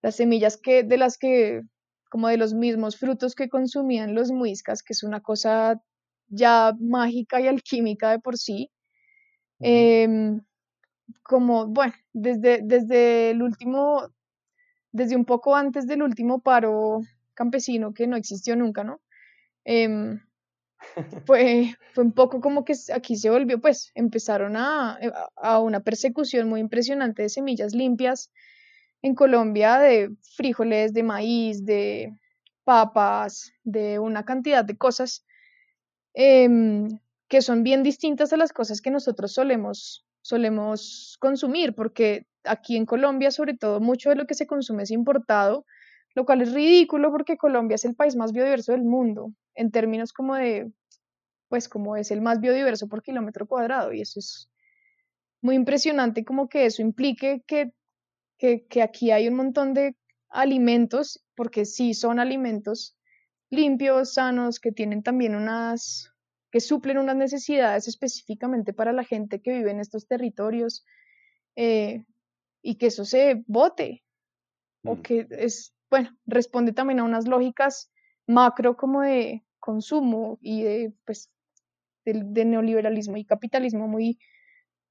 las semillas que de las que como de los mismos frutos que consumían los muiscas, que es una cosa ya mágica y alquímica de por sí como, bueno, desde, desde el último, desde un poco antes del último paro campesino que no existió nunca, ¿no? Em, fue, fue un poco como que aquí se volvió, pues empezaron a, eh, a una persecución muy impresionante de semillas limpias en Colombia de frijoles, de maíz, de papas, de una cantidad de cosas em, que son bien distintas a las cosas que nosotros solemos solemos consumir, porque aquí en Colombia, sobre todo, mucho de lo que se consume es importado, lo cual es ridículo porque Colombia es el país más biodiverso del mundo, en términos como de, pues como es el más biodiverso por kilómetro cuadrado, y eso es muy impresionante como que eso implique que, que, que aquí hay un montón de alimentos, porque sí son alimentos limpios, sanos, que tienen también unas, que suplen unas necesidades específicamente para la gente que vive en estos territorios eh, y que eso se vote o mm. que es, bueno, responde también a unas lógicas macro como de consumo y de, pues, de, neoliberalismo y capitalismo muy,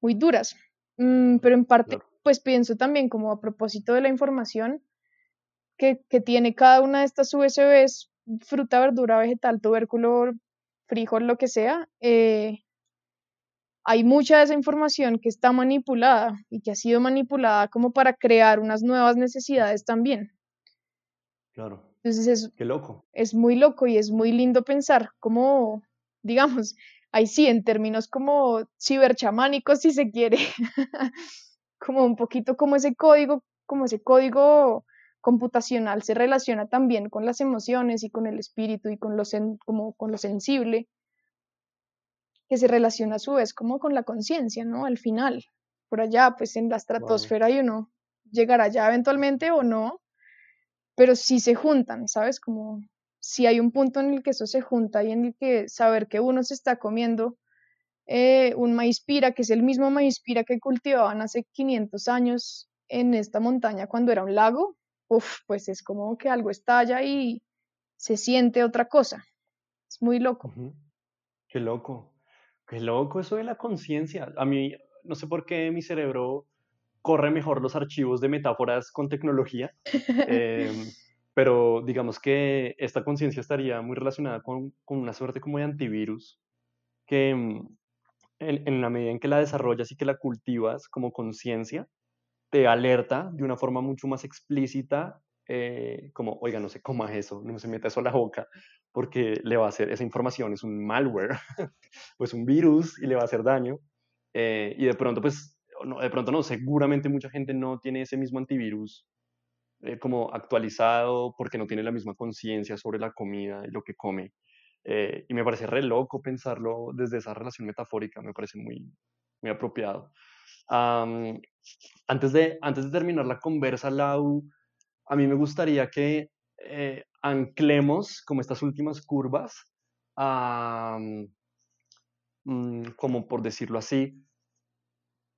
muy duras. Mm, pero en parte, pues pienso también como a propósito de la información que, que tiene cada una de estas USBs, fruta, verdura, vegetal, tubérculo, frijol, lo que sea, eh, hay mucha de esa información que está manipulada y que ha sido manipulada como para crear unas nuevas necesidades también. Claro. Entonces es, Qué loco. es muy loco y es muy lindo pensar cómo, digamos, ahí sí, en términos como ciberchamánicos, si se quiere, como un poquito como ese código, como ese código computacional se relaciona también con las emociones y con el espíritu y con lo, como con lo sensible, que se relaciona a su vez como con la conciencia, ¿no? Al final, por allá, pues en la estratosfera y uno llegará allá eventualmente o no, pero sí se juntan, ¿sabes? Como si hay un punto en el que eso se junta y en el que saber que uno se está comiendo eh, un maíz pira, que es el mismo maíz pira que cultivaban hace 500 años en esta montaña cuando era un lago, pues es como que algo estalla y se siente otra cosa. Es muy loco. Qué loco. Qué loco eso de la conciencia. A mí, no sé por qué mi cerebro corre mejor los archivos de metáforas con tecnología. Em, pero digamos que esta conciencia estaría muy relacionada con, con, una suerte como de antivirus que mm, en, en, la medida en que la desarrollas y que la cultivas como conciencia, te alerta de una forma mucho más explícita, eh, como, oiga, no se coma eso, no se meta eso a la boca, porque le va a hacer, esa información es un malware, pues un virus y le va a hacer daño. Eh, y de pronto, pues, no, de pronto no, seguramente mucha gente no tiene ese mismo antivirus eh, como actualizado porque no tiene la misma conciencia sobre la comida y lo que come. Y me parece re loco pensarlo desde esa relación metafórica, me parece muy, muy apropiado. Antes, de, antes de terminar la conversa, Lau, a mí me gustaría que eh, anclemos como estas últimas curvas, mm, como por decirlo así,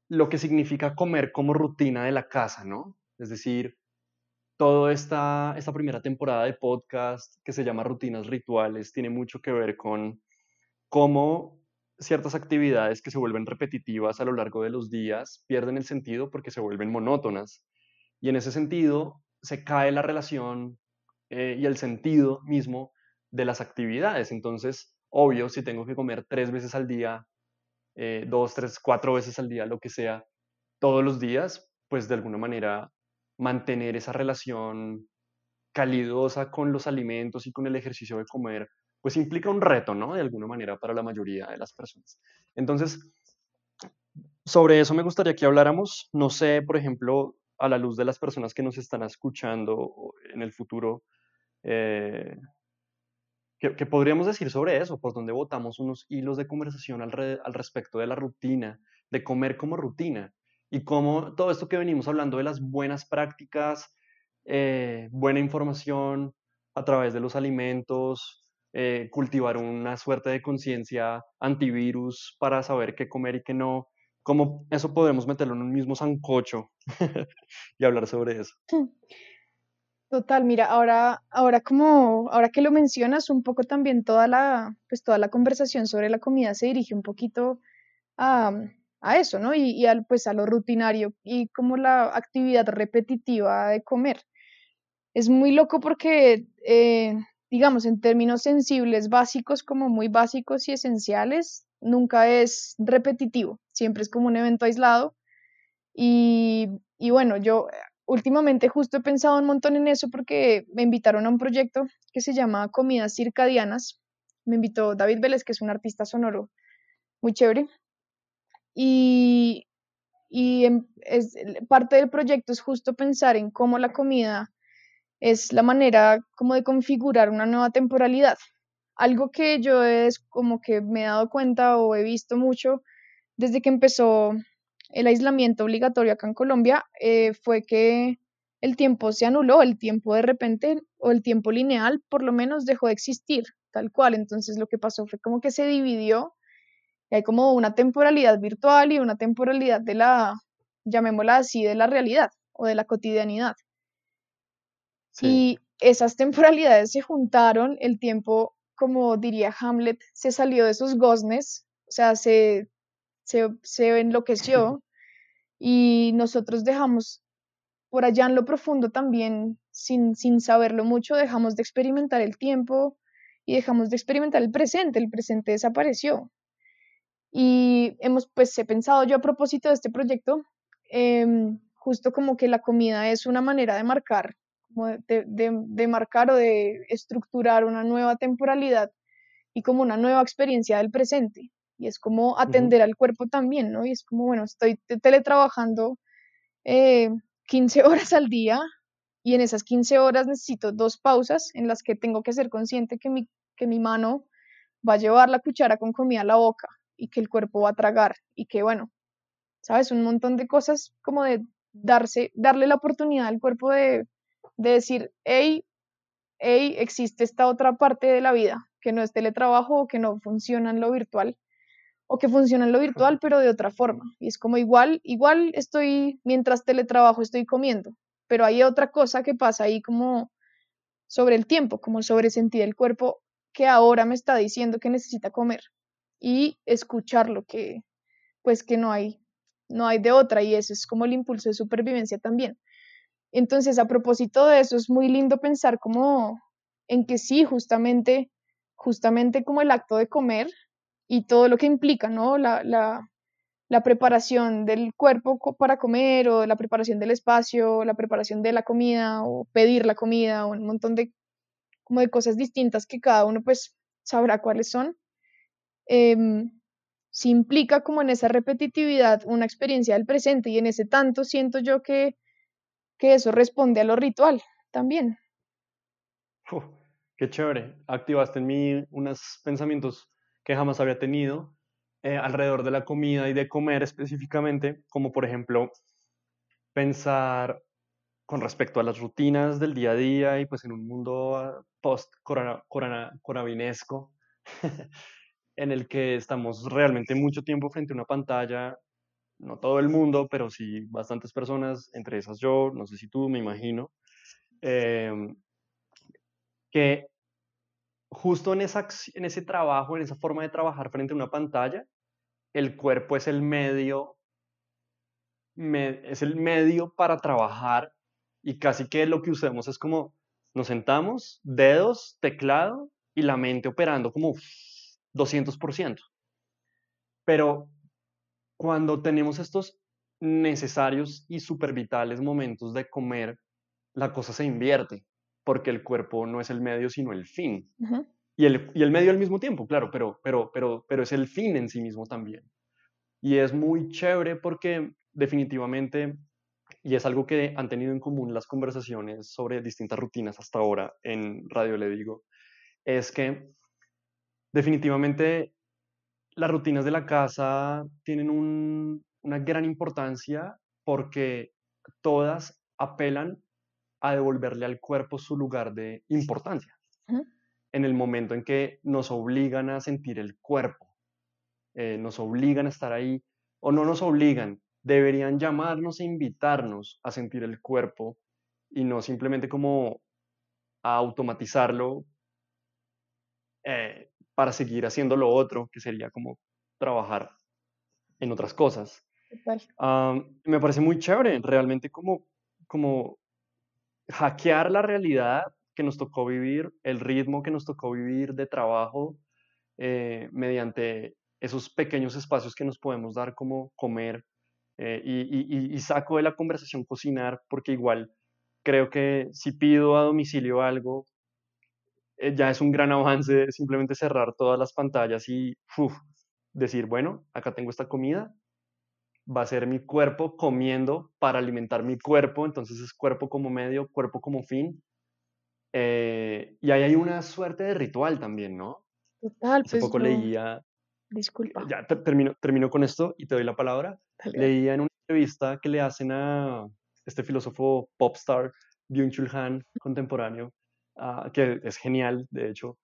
lo que significa comer como rutina de la casa, ¿no? Es decir, toda esta, esta primera temporada de podcast que se llama Rutinas Rituales tiene mucho que ver con cómo ciertas actividades que se vuelven repetitivas a lo largo de los días pierden el sentido porque se vuelven monótonas. Y en ese sentido se cae la relación eh, y el sentido mismo de las actividades. Entonces, obvio, si tengo que comer tres veces al día, eh, dos, tres, cuatro veces al día, lo que sea, todos los días, pues de alguna manera mantener esa relación calidosa con los alimentos y con el ejercicio de comer, pues implica un reto, ¿no? De alguna manera para la mayoría de las personas. Entonces, sobre eso me gustaría que habláramos. No sé, por ejemplo, a la luz de las personas que nos están escuchando en el futuro, eh, ¿qué, podríamos decir sobre eso? ¿Por dónde votamos unos hilos de conversación al, respecto de la rutina, de comer como rutina? y cómo todo esto que venimos hablando de las buenas prácticas, eh, buena información a través de los alimentos, eh, cultivar una suerte de conciencia antivirus para saber qué comer y qué no, cómo eso podemos meterlo en un mismo sancocho y hablar sobre eso. Total, mira, ahora, ahora como, ahora que lo mencionas, un poco también toda la, pues toda la conversación sobre la comida se dirige un poquito a, a eso, ¿no? Y, al, pues a lo rutinario y como la actividad repetitiva de comer. Es muy loco porque, eh, digamos, en términos sensibles básicos, como muy básicos y esenciales, nunca es repetitivo, siempre es como un evento aislado. Y, y bueno, yo últimamente justo he pensado un montón en eso porque me invitaron a un proyecto que se llama Comidas Circadianas. Me invitó David Vélez, que es un artista sonoro muy chévere. Y, y es, parte del proyecto es justo pensar en cómo la comida es la manera como de configurar una nueva temporalidad. Algo que yo es como que me he dado cuenta o he visto mucho desde que empezó el aislamiento obligatorio acá en Colombia eh, fue que el tiempo se anuló, el tiempo de repente o el tiempo lineal por lo menos dejó de existir tal cual. Entonces lo que pasó fue como que se dividió hay como una temporalidad virtual y una temporalidad de la, llamémosla así, de la realidad o de la cotidianidad. Y esas temporalidades se juntaron, el tiempo, como diría Hamlet, se salió de esos goznes, o sea, se, se, se enloqueció y nosotros dejamos por allá en lo profundo también, sin, sin saberlo mucho, dejamos de experimentar el tiempo y dejamos de experimentar el presente, el presente desapareció. Y hemos, pues, he pensado yo a propósito de este proyecto, em, justo como que la comida es una manera de marcar, de, de, marcar o de estructurar una nueva temporalidad y como una nueva experiencia del presente. Y es como atender al cuerpo también, ¿no? Y es como, bueno, estoy teletrabajando 15 eh, horas al día y en esas 15 horas necesito dos pausas en las que tengo que ser consciente que mi, que mi mano va a llevar la cuchara con comida a la boca y que el cuerpo va a tragar y que bueno, sabes, un montón de cosas como de darse, darle la oportunidad al cuerpo de, de decir, hey, hey, existe esta otra parte de la vida que no es teletrabajo o que no funciona en lo virtual o que funciona en lo virtual pero de otra forma. Y es como igual, igual estoy, mientras teletrabajo estoy comiendo, pero hay otra cosa que pasa ahí como sobre el tiempo, como sobre sentir el cuerpo que ahora me está diciendo que necesita comer y escuchar lo que, pues que no hay, no hay de otra y eso es como el impulso de supervivencia también. Entonces, a propósito de eso, es muy lindo pensar como en que sí, justamente, justamente como el acto de comer y todo lo que implica, ¿no? La, la, la preparación del cuerpo para comer o la preparación del espacio, la preparación de la comida o pedir la comida o un montón de, como de cosas distintas que cada uno pues sabrá cuáles son. Eh, si implica como en esa repetitividad una experiencia del presente y en ese tanto siento yo que, que eso responde a lo ritual también. qué chévere. Activaste en mí unos pensamientos que jamás había tenido eh, alrededor de la comida y de comer específicamente, como por ejemplo pensar con respecto a las rutinas del día a día y pues en un mundo ah, post-coronavinesco en el que estamos realmente mucho tiempo frente a una pantalla, no todo el mundo, pero sí bastantes personas, entre esas yo, no sé si tú, me imagino, em, que justo en, esa, en ese trabajo, en esa forma de trabajar frente a una pantalla, el cuerpo es el medio, es el medio para trabajar y casi que lo que usamos es como nos sentamos, dedos, teclado y la mente operando como 200%. Pero cuando tenemos estos necesarios y vitales momentos de comer, la cosa se invierte, porque el cuerpo no es el medio, sino el fin. y, el, y el medio al mismo tiempo, claro, pero, pero, pero, pero es el fin en sí mismo también. Y es muy chévere porque definitivamente, y es algo que han tenido en común las conversaciones sobre distintas rutinas hasta ahora en Radio Le Digo, es que definitivamente las rutinas de la casa tienen una gran importancia porque todas apelan a devolverle al cuerpo su lugar de importancia. En el momento en que nos obligan a sentir el cuerpo, eh, nos obligan a estar ahí o no nos obligan, deberían llamarnos e invitarnos a sentir el cuerpo y no simplemente como a automatizarlo eh, para seguir haciendo lo otro, que sería como trabajar en otras cosas. me parece muy chévere, realmente como, como hackear la realidad que nos tocó vivir, el ritmo que nos tocó vivir de trabajo eh, mediante esos pequeños espacios que nos podemos dar como comer eh, y, saco de la conversación cocinar porque igual creo que si pido a domicilio algo, eh, ya es un gran avance simplemente cerrar todas las pantallas y decir, bueno, acá tengo esta comida, va a ser mi cuerpo comiendo para alimentar mi cuerpo, entonces es cuerpo como medio, cuerpo como fin. Eh, y ahí hay una suerte de ritual también, ¿no? Total, Hace pues poco leía... Disculpa. Ya termino, termino con esto y te doy la palabra. Leía en una entrevista que le hacen a este filósofo popstar, Byung-Chul Han, contemporáneo, Ah, que es genial, de hecho,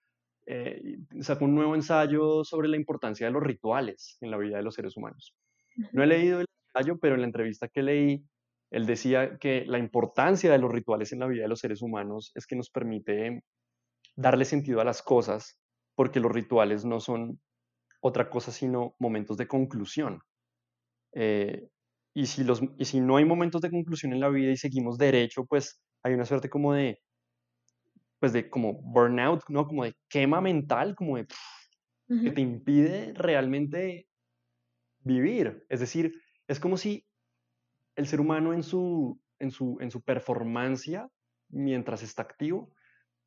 eh, sacó un nuevo ensayo sobre la importancia de los rituales en la vida de los seres humanos. No he leído el ensayo, pero en la entrevista que leí, él decía que la importancia de los rituales en la vida de los seres humanos es que nos permite darle sentido a las cosas, porque los rituales no son otra cosa sino momentos de conclusión. Eh, y, si los, y si no hay momentos de conclusión en la vida y seguimos derecho, pues hay una suerte como de pues de como burnout, ¿no? Como de quema mental, como de que te impide realmente vivir. Es decir, es como si el ser humano en su, en su, en su performancia, mientras está activo,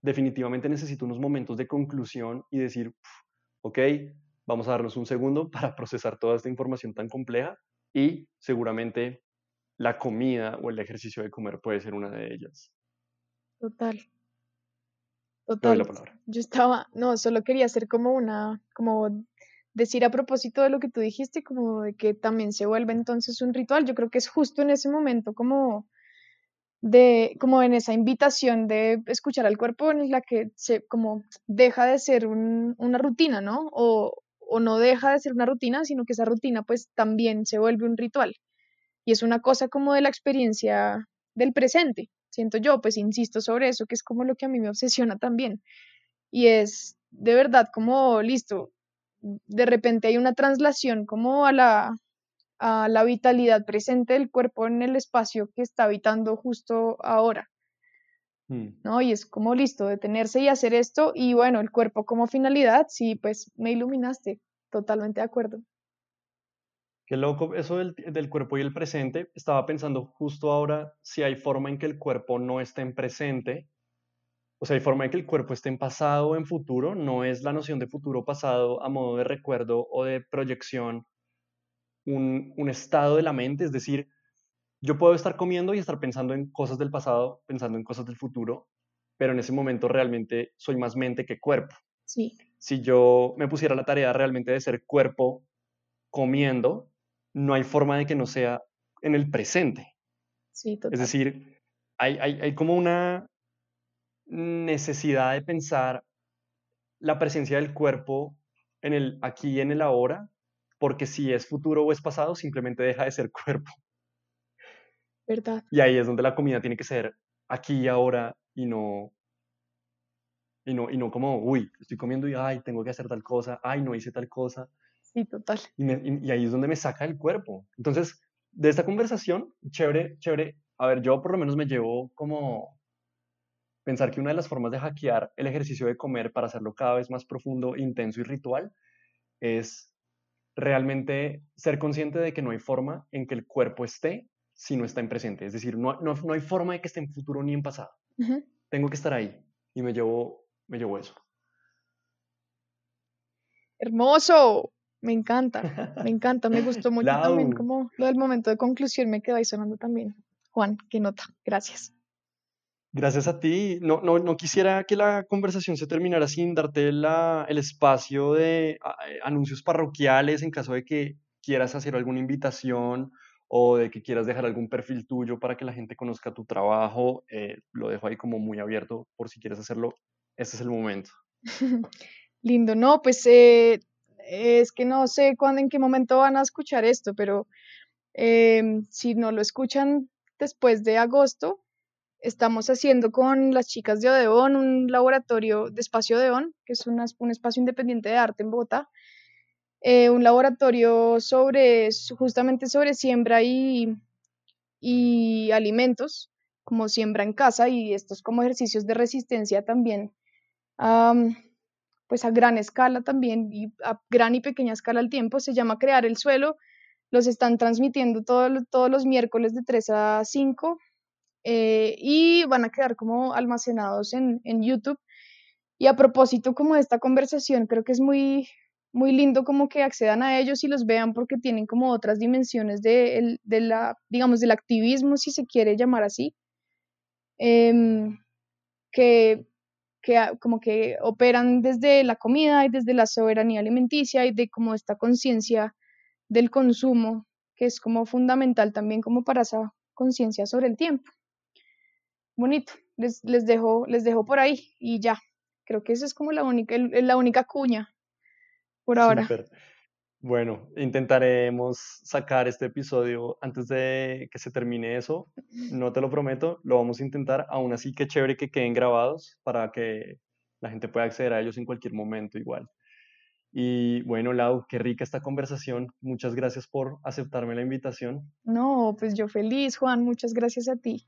definitivamente necesita unos momentos de conclusión y decir, ok, vamos a darnos un segundo para procesar toda esta información tan compleja y seguramente la comida o el ejercicio de comer puede ser una de ellas. Total. Total. Yo estaba, no, solo quería hacer como una, como decir a propósito de lo que tú dijiste, como de que también se vuelve entonces un ritual. Yo creo que es justo en ese momento como de, como en esa invitación de escuchar al cuerpo en la que se, como deja de ser una rutina, ¿no? O, o no deja de ser una rutina, sino que esa rutina pues también se vuelve un ritual. Y es una cosa como de la experiencia del presente siento yo, pues insisto sobre eso, que es como lo que a mí me obsesiona también. Y es de verdad como, listo, de repente hay una traslación como a la, a la vitalidad presente del cuerpo en el espacio que está habitando justo ahora. Mm. ¿no? Y es como listo, detenerse y hacer esto, y bueno, el cuerpo como finalidad, sí, pues me iluminaste, totalmente de acuerdo. Qué loco eso del, del cuerpo y el presente. Estaba pensando justo ahora si hay forma en que el cuerpo no esté en presente, o sea, hay forma en que el cuerpo esté en pasado o en futuro, no es la noción de futuro pasado a modo de recuerdo o de proyección un, un estado de la mente, es decir, yo puedo estar comiendo y estar pensando en cosas del pasado, pensando en cosas del futuro, pero en ese momento realmente soy más mente que cuerpo. Sí, Si yo me pusiera la tarea realmente de ser cuerpo comiendo, no hay forma de que no sea en el presente. sí, Es total. decir, hay, hay, hay como una necesidad de pensar la presencia del cuerpo en el aquí y en el ahora, porque si es futuro o es pasado, simplemente deja de ser cuerpo. ¿verdad? Y ahí es donde la comida tiene que ser aquí y ahora y no, y no, y no como, uy, estoy comiendo y, ay, tengo que hacer tal cosa, ay, no hice tal cosa. Sí, total. Y, me- y- y ahí es donde me saca el cuerpo. Entonces, de esta conversación, chévere, chévere. A ver, yo por lo menos me llevo como pensar que una de las formas de hackear el ejercicio de comer para hacerlo cada vez más profundo, intenso y ritual es realmente ser consciente de que no hay forma en que el cuerpo esté si no está en presente. Es decir, no, no, no hay forma de que esté en futuro ni en pasado. Tengo que estar ahí. Y me llevo, me llevo eso. Hermoso, me encanta, me encanta, me gustó mucho también como lo del momento de conclusión me quedó ahí sonando también. Juan, qué nota, gracias. Gracias a ti. No, no, no quisiera que la conversación se terminara sin darte la- el espacio de eh, anuncios parroquiales en caso de que quieras hacer alguna invitación o de que quieras dejar algún perfil tuyo para que la gente conozca tu trabajo. eh, lo dejo ahí como muy abierto por si quieres hacerlo. Este es el momento. Lindo, no, pues eh, es que no sé cuándo, en qué momento van a escuchar esto, pero em, si no lo escuchan después de agosto, estamos haciendo con las chicas de Odeón un laboratorio de Espacio Odeón, que es un espacio independiente de arte en Bogotá, eh, un laboratorio sobre, justamente sobre siembra y, y alimentos, como siembra en casa y estos como ejercicios de resistencia también, am, pues a gran escala también y a gran y pequeña escala al tiempo, se llama Crear el Suelo, los están transmitiendo todo todos los miércoles de 3 a 5 eh, y van a quedar como almacenados en, en YouTube. Y a propósito como de esta conversación, creo que es muy, muy lindo como que accedan a ellos y los vean porque tienen como otras dimensiones de, el- de la, digamos, del activismo, si se quiere llamar así, em, que, que como que operan desde la comida y desde la soberanía alimenticia y de como esta conciencia del consumo, que es como fundamental también como para esa conciencia sobre el tiempo. Bonito, les, les dejo, les dejo por ahí y ya. Creo que esa es como la única, la única cuña por ahora. Bueno, intentaremos sacar este episodio antes de que se termine eso. No te lo prometo, lo vamos a intentar. Aún así, qué chévere que queden grabados para que la gente pueda acceder a ellos en cualquier momento igual. Y bueno, Lau, qué rica esta conversación. Muchas gracias por aceptarme la invitación. No, pues yo feliz, Juan, muchas gracias a ti.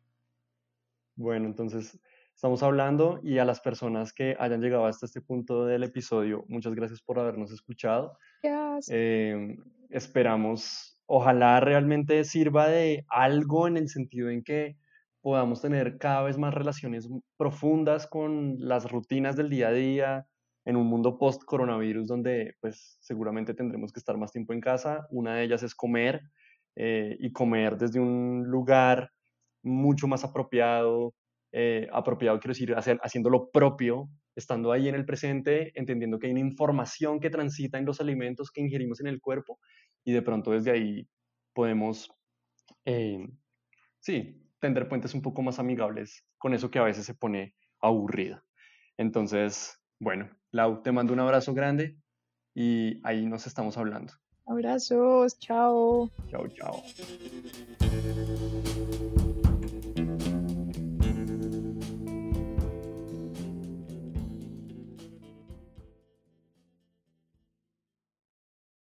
Bueno, entonces estamos hablando y a las personas que hayan llegado hasta este punto del episodio, muchas gracias por habernos escuchado. Gracias. Eh, esperamos, ojalá realmente sirva de algo en el sentido en que podamos tener cada vez más relaciones profundas con las rutinas del día a día en un mundo post-coronavirus donde pues seguramente tendremos que estar más tiempo en casa. Una de ellas es comer eh, y comer desde un lugar mucho más apropiado, eh, apropiado quiero decir, hacer, haciendo lo propio, estando ahí en el presente, entendiendo que hay una información que transita en los alimentos que ingerimos en el cuerpo y de pronto desde ahí podemos, eh, sí, tender puentes un poco más amigables con eso que a veces se pone aburrido. Entonces, bueno, Lau, te mando un abrazo grande y ahí nos estamos hablando. Abrazos, chao. Chao, chao.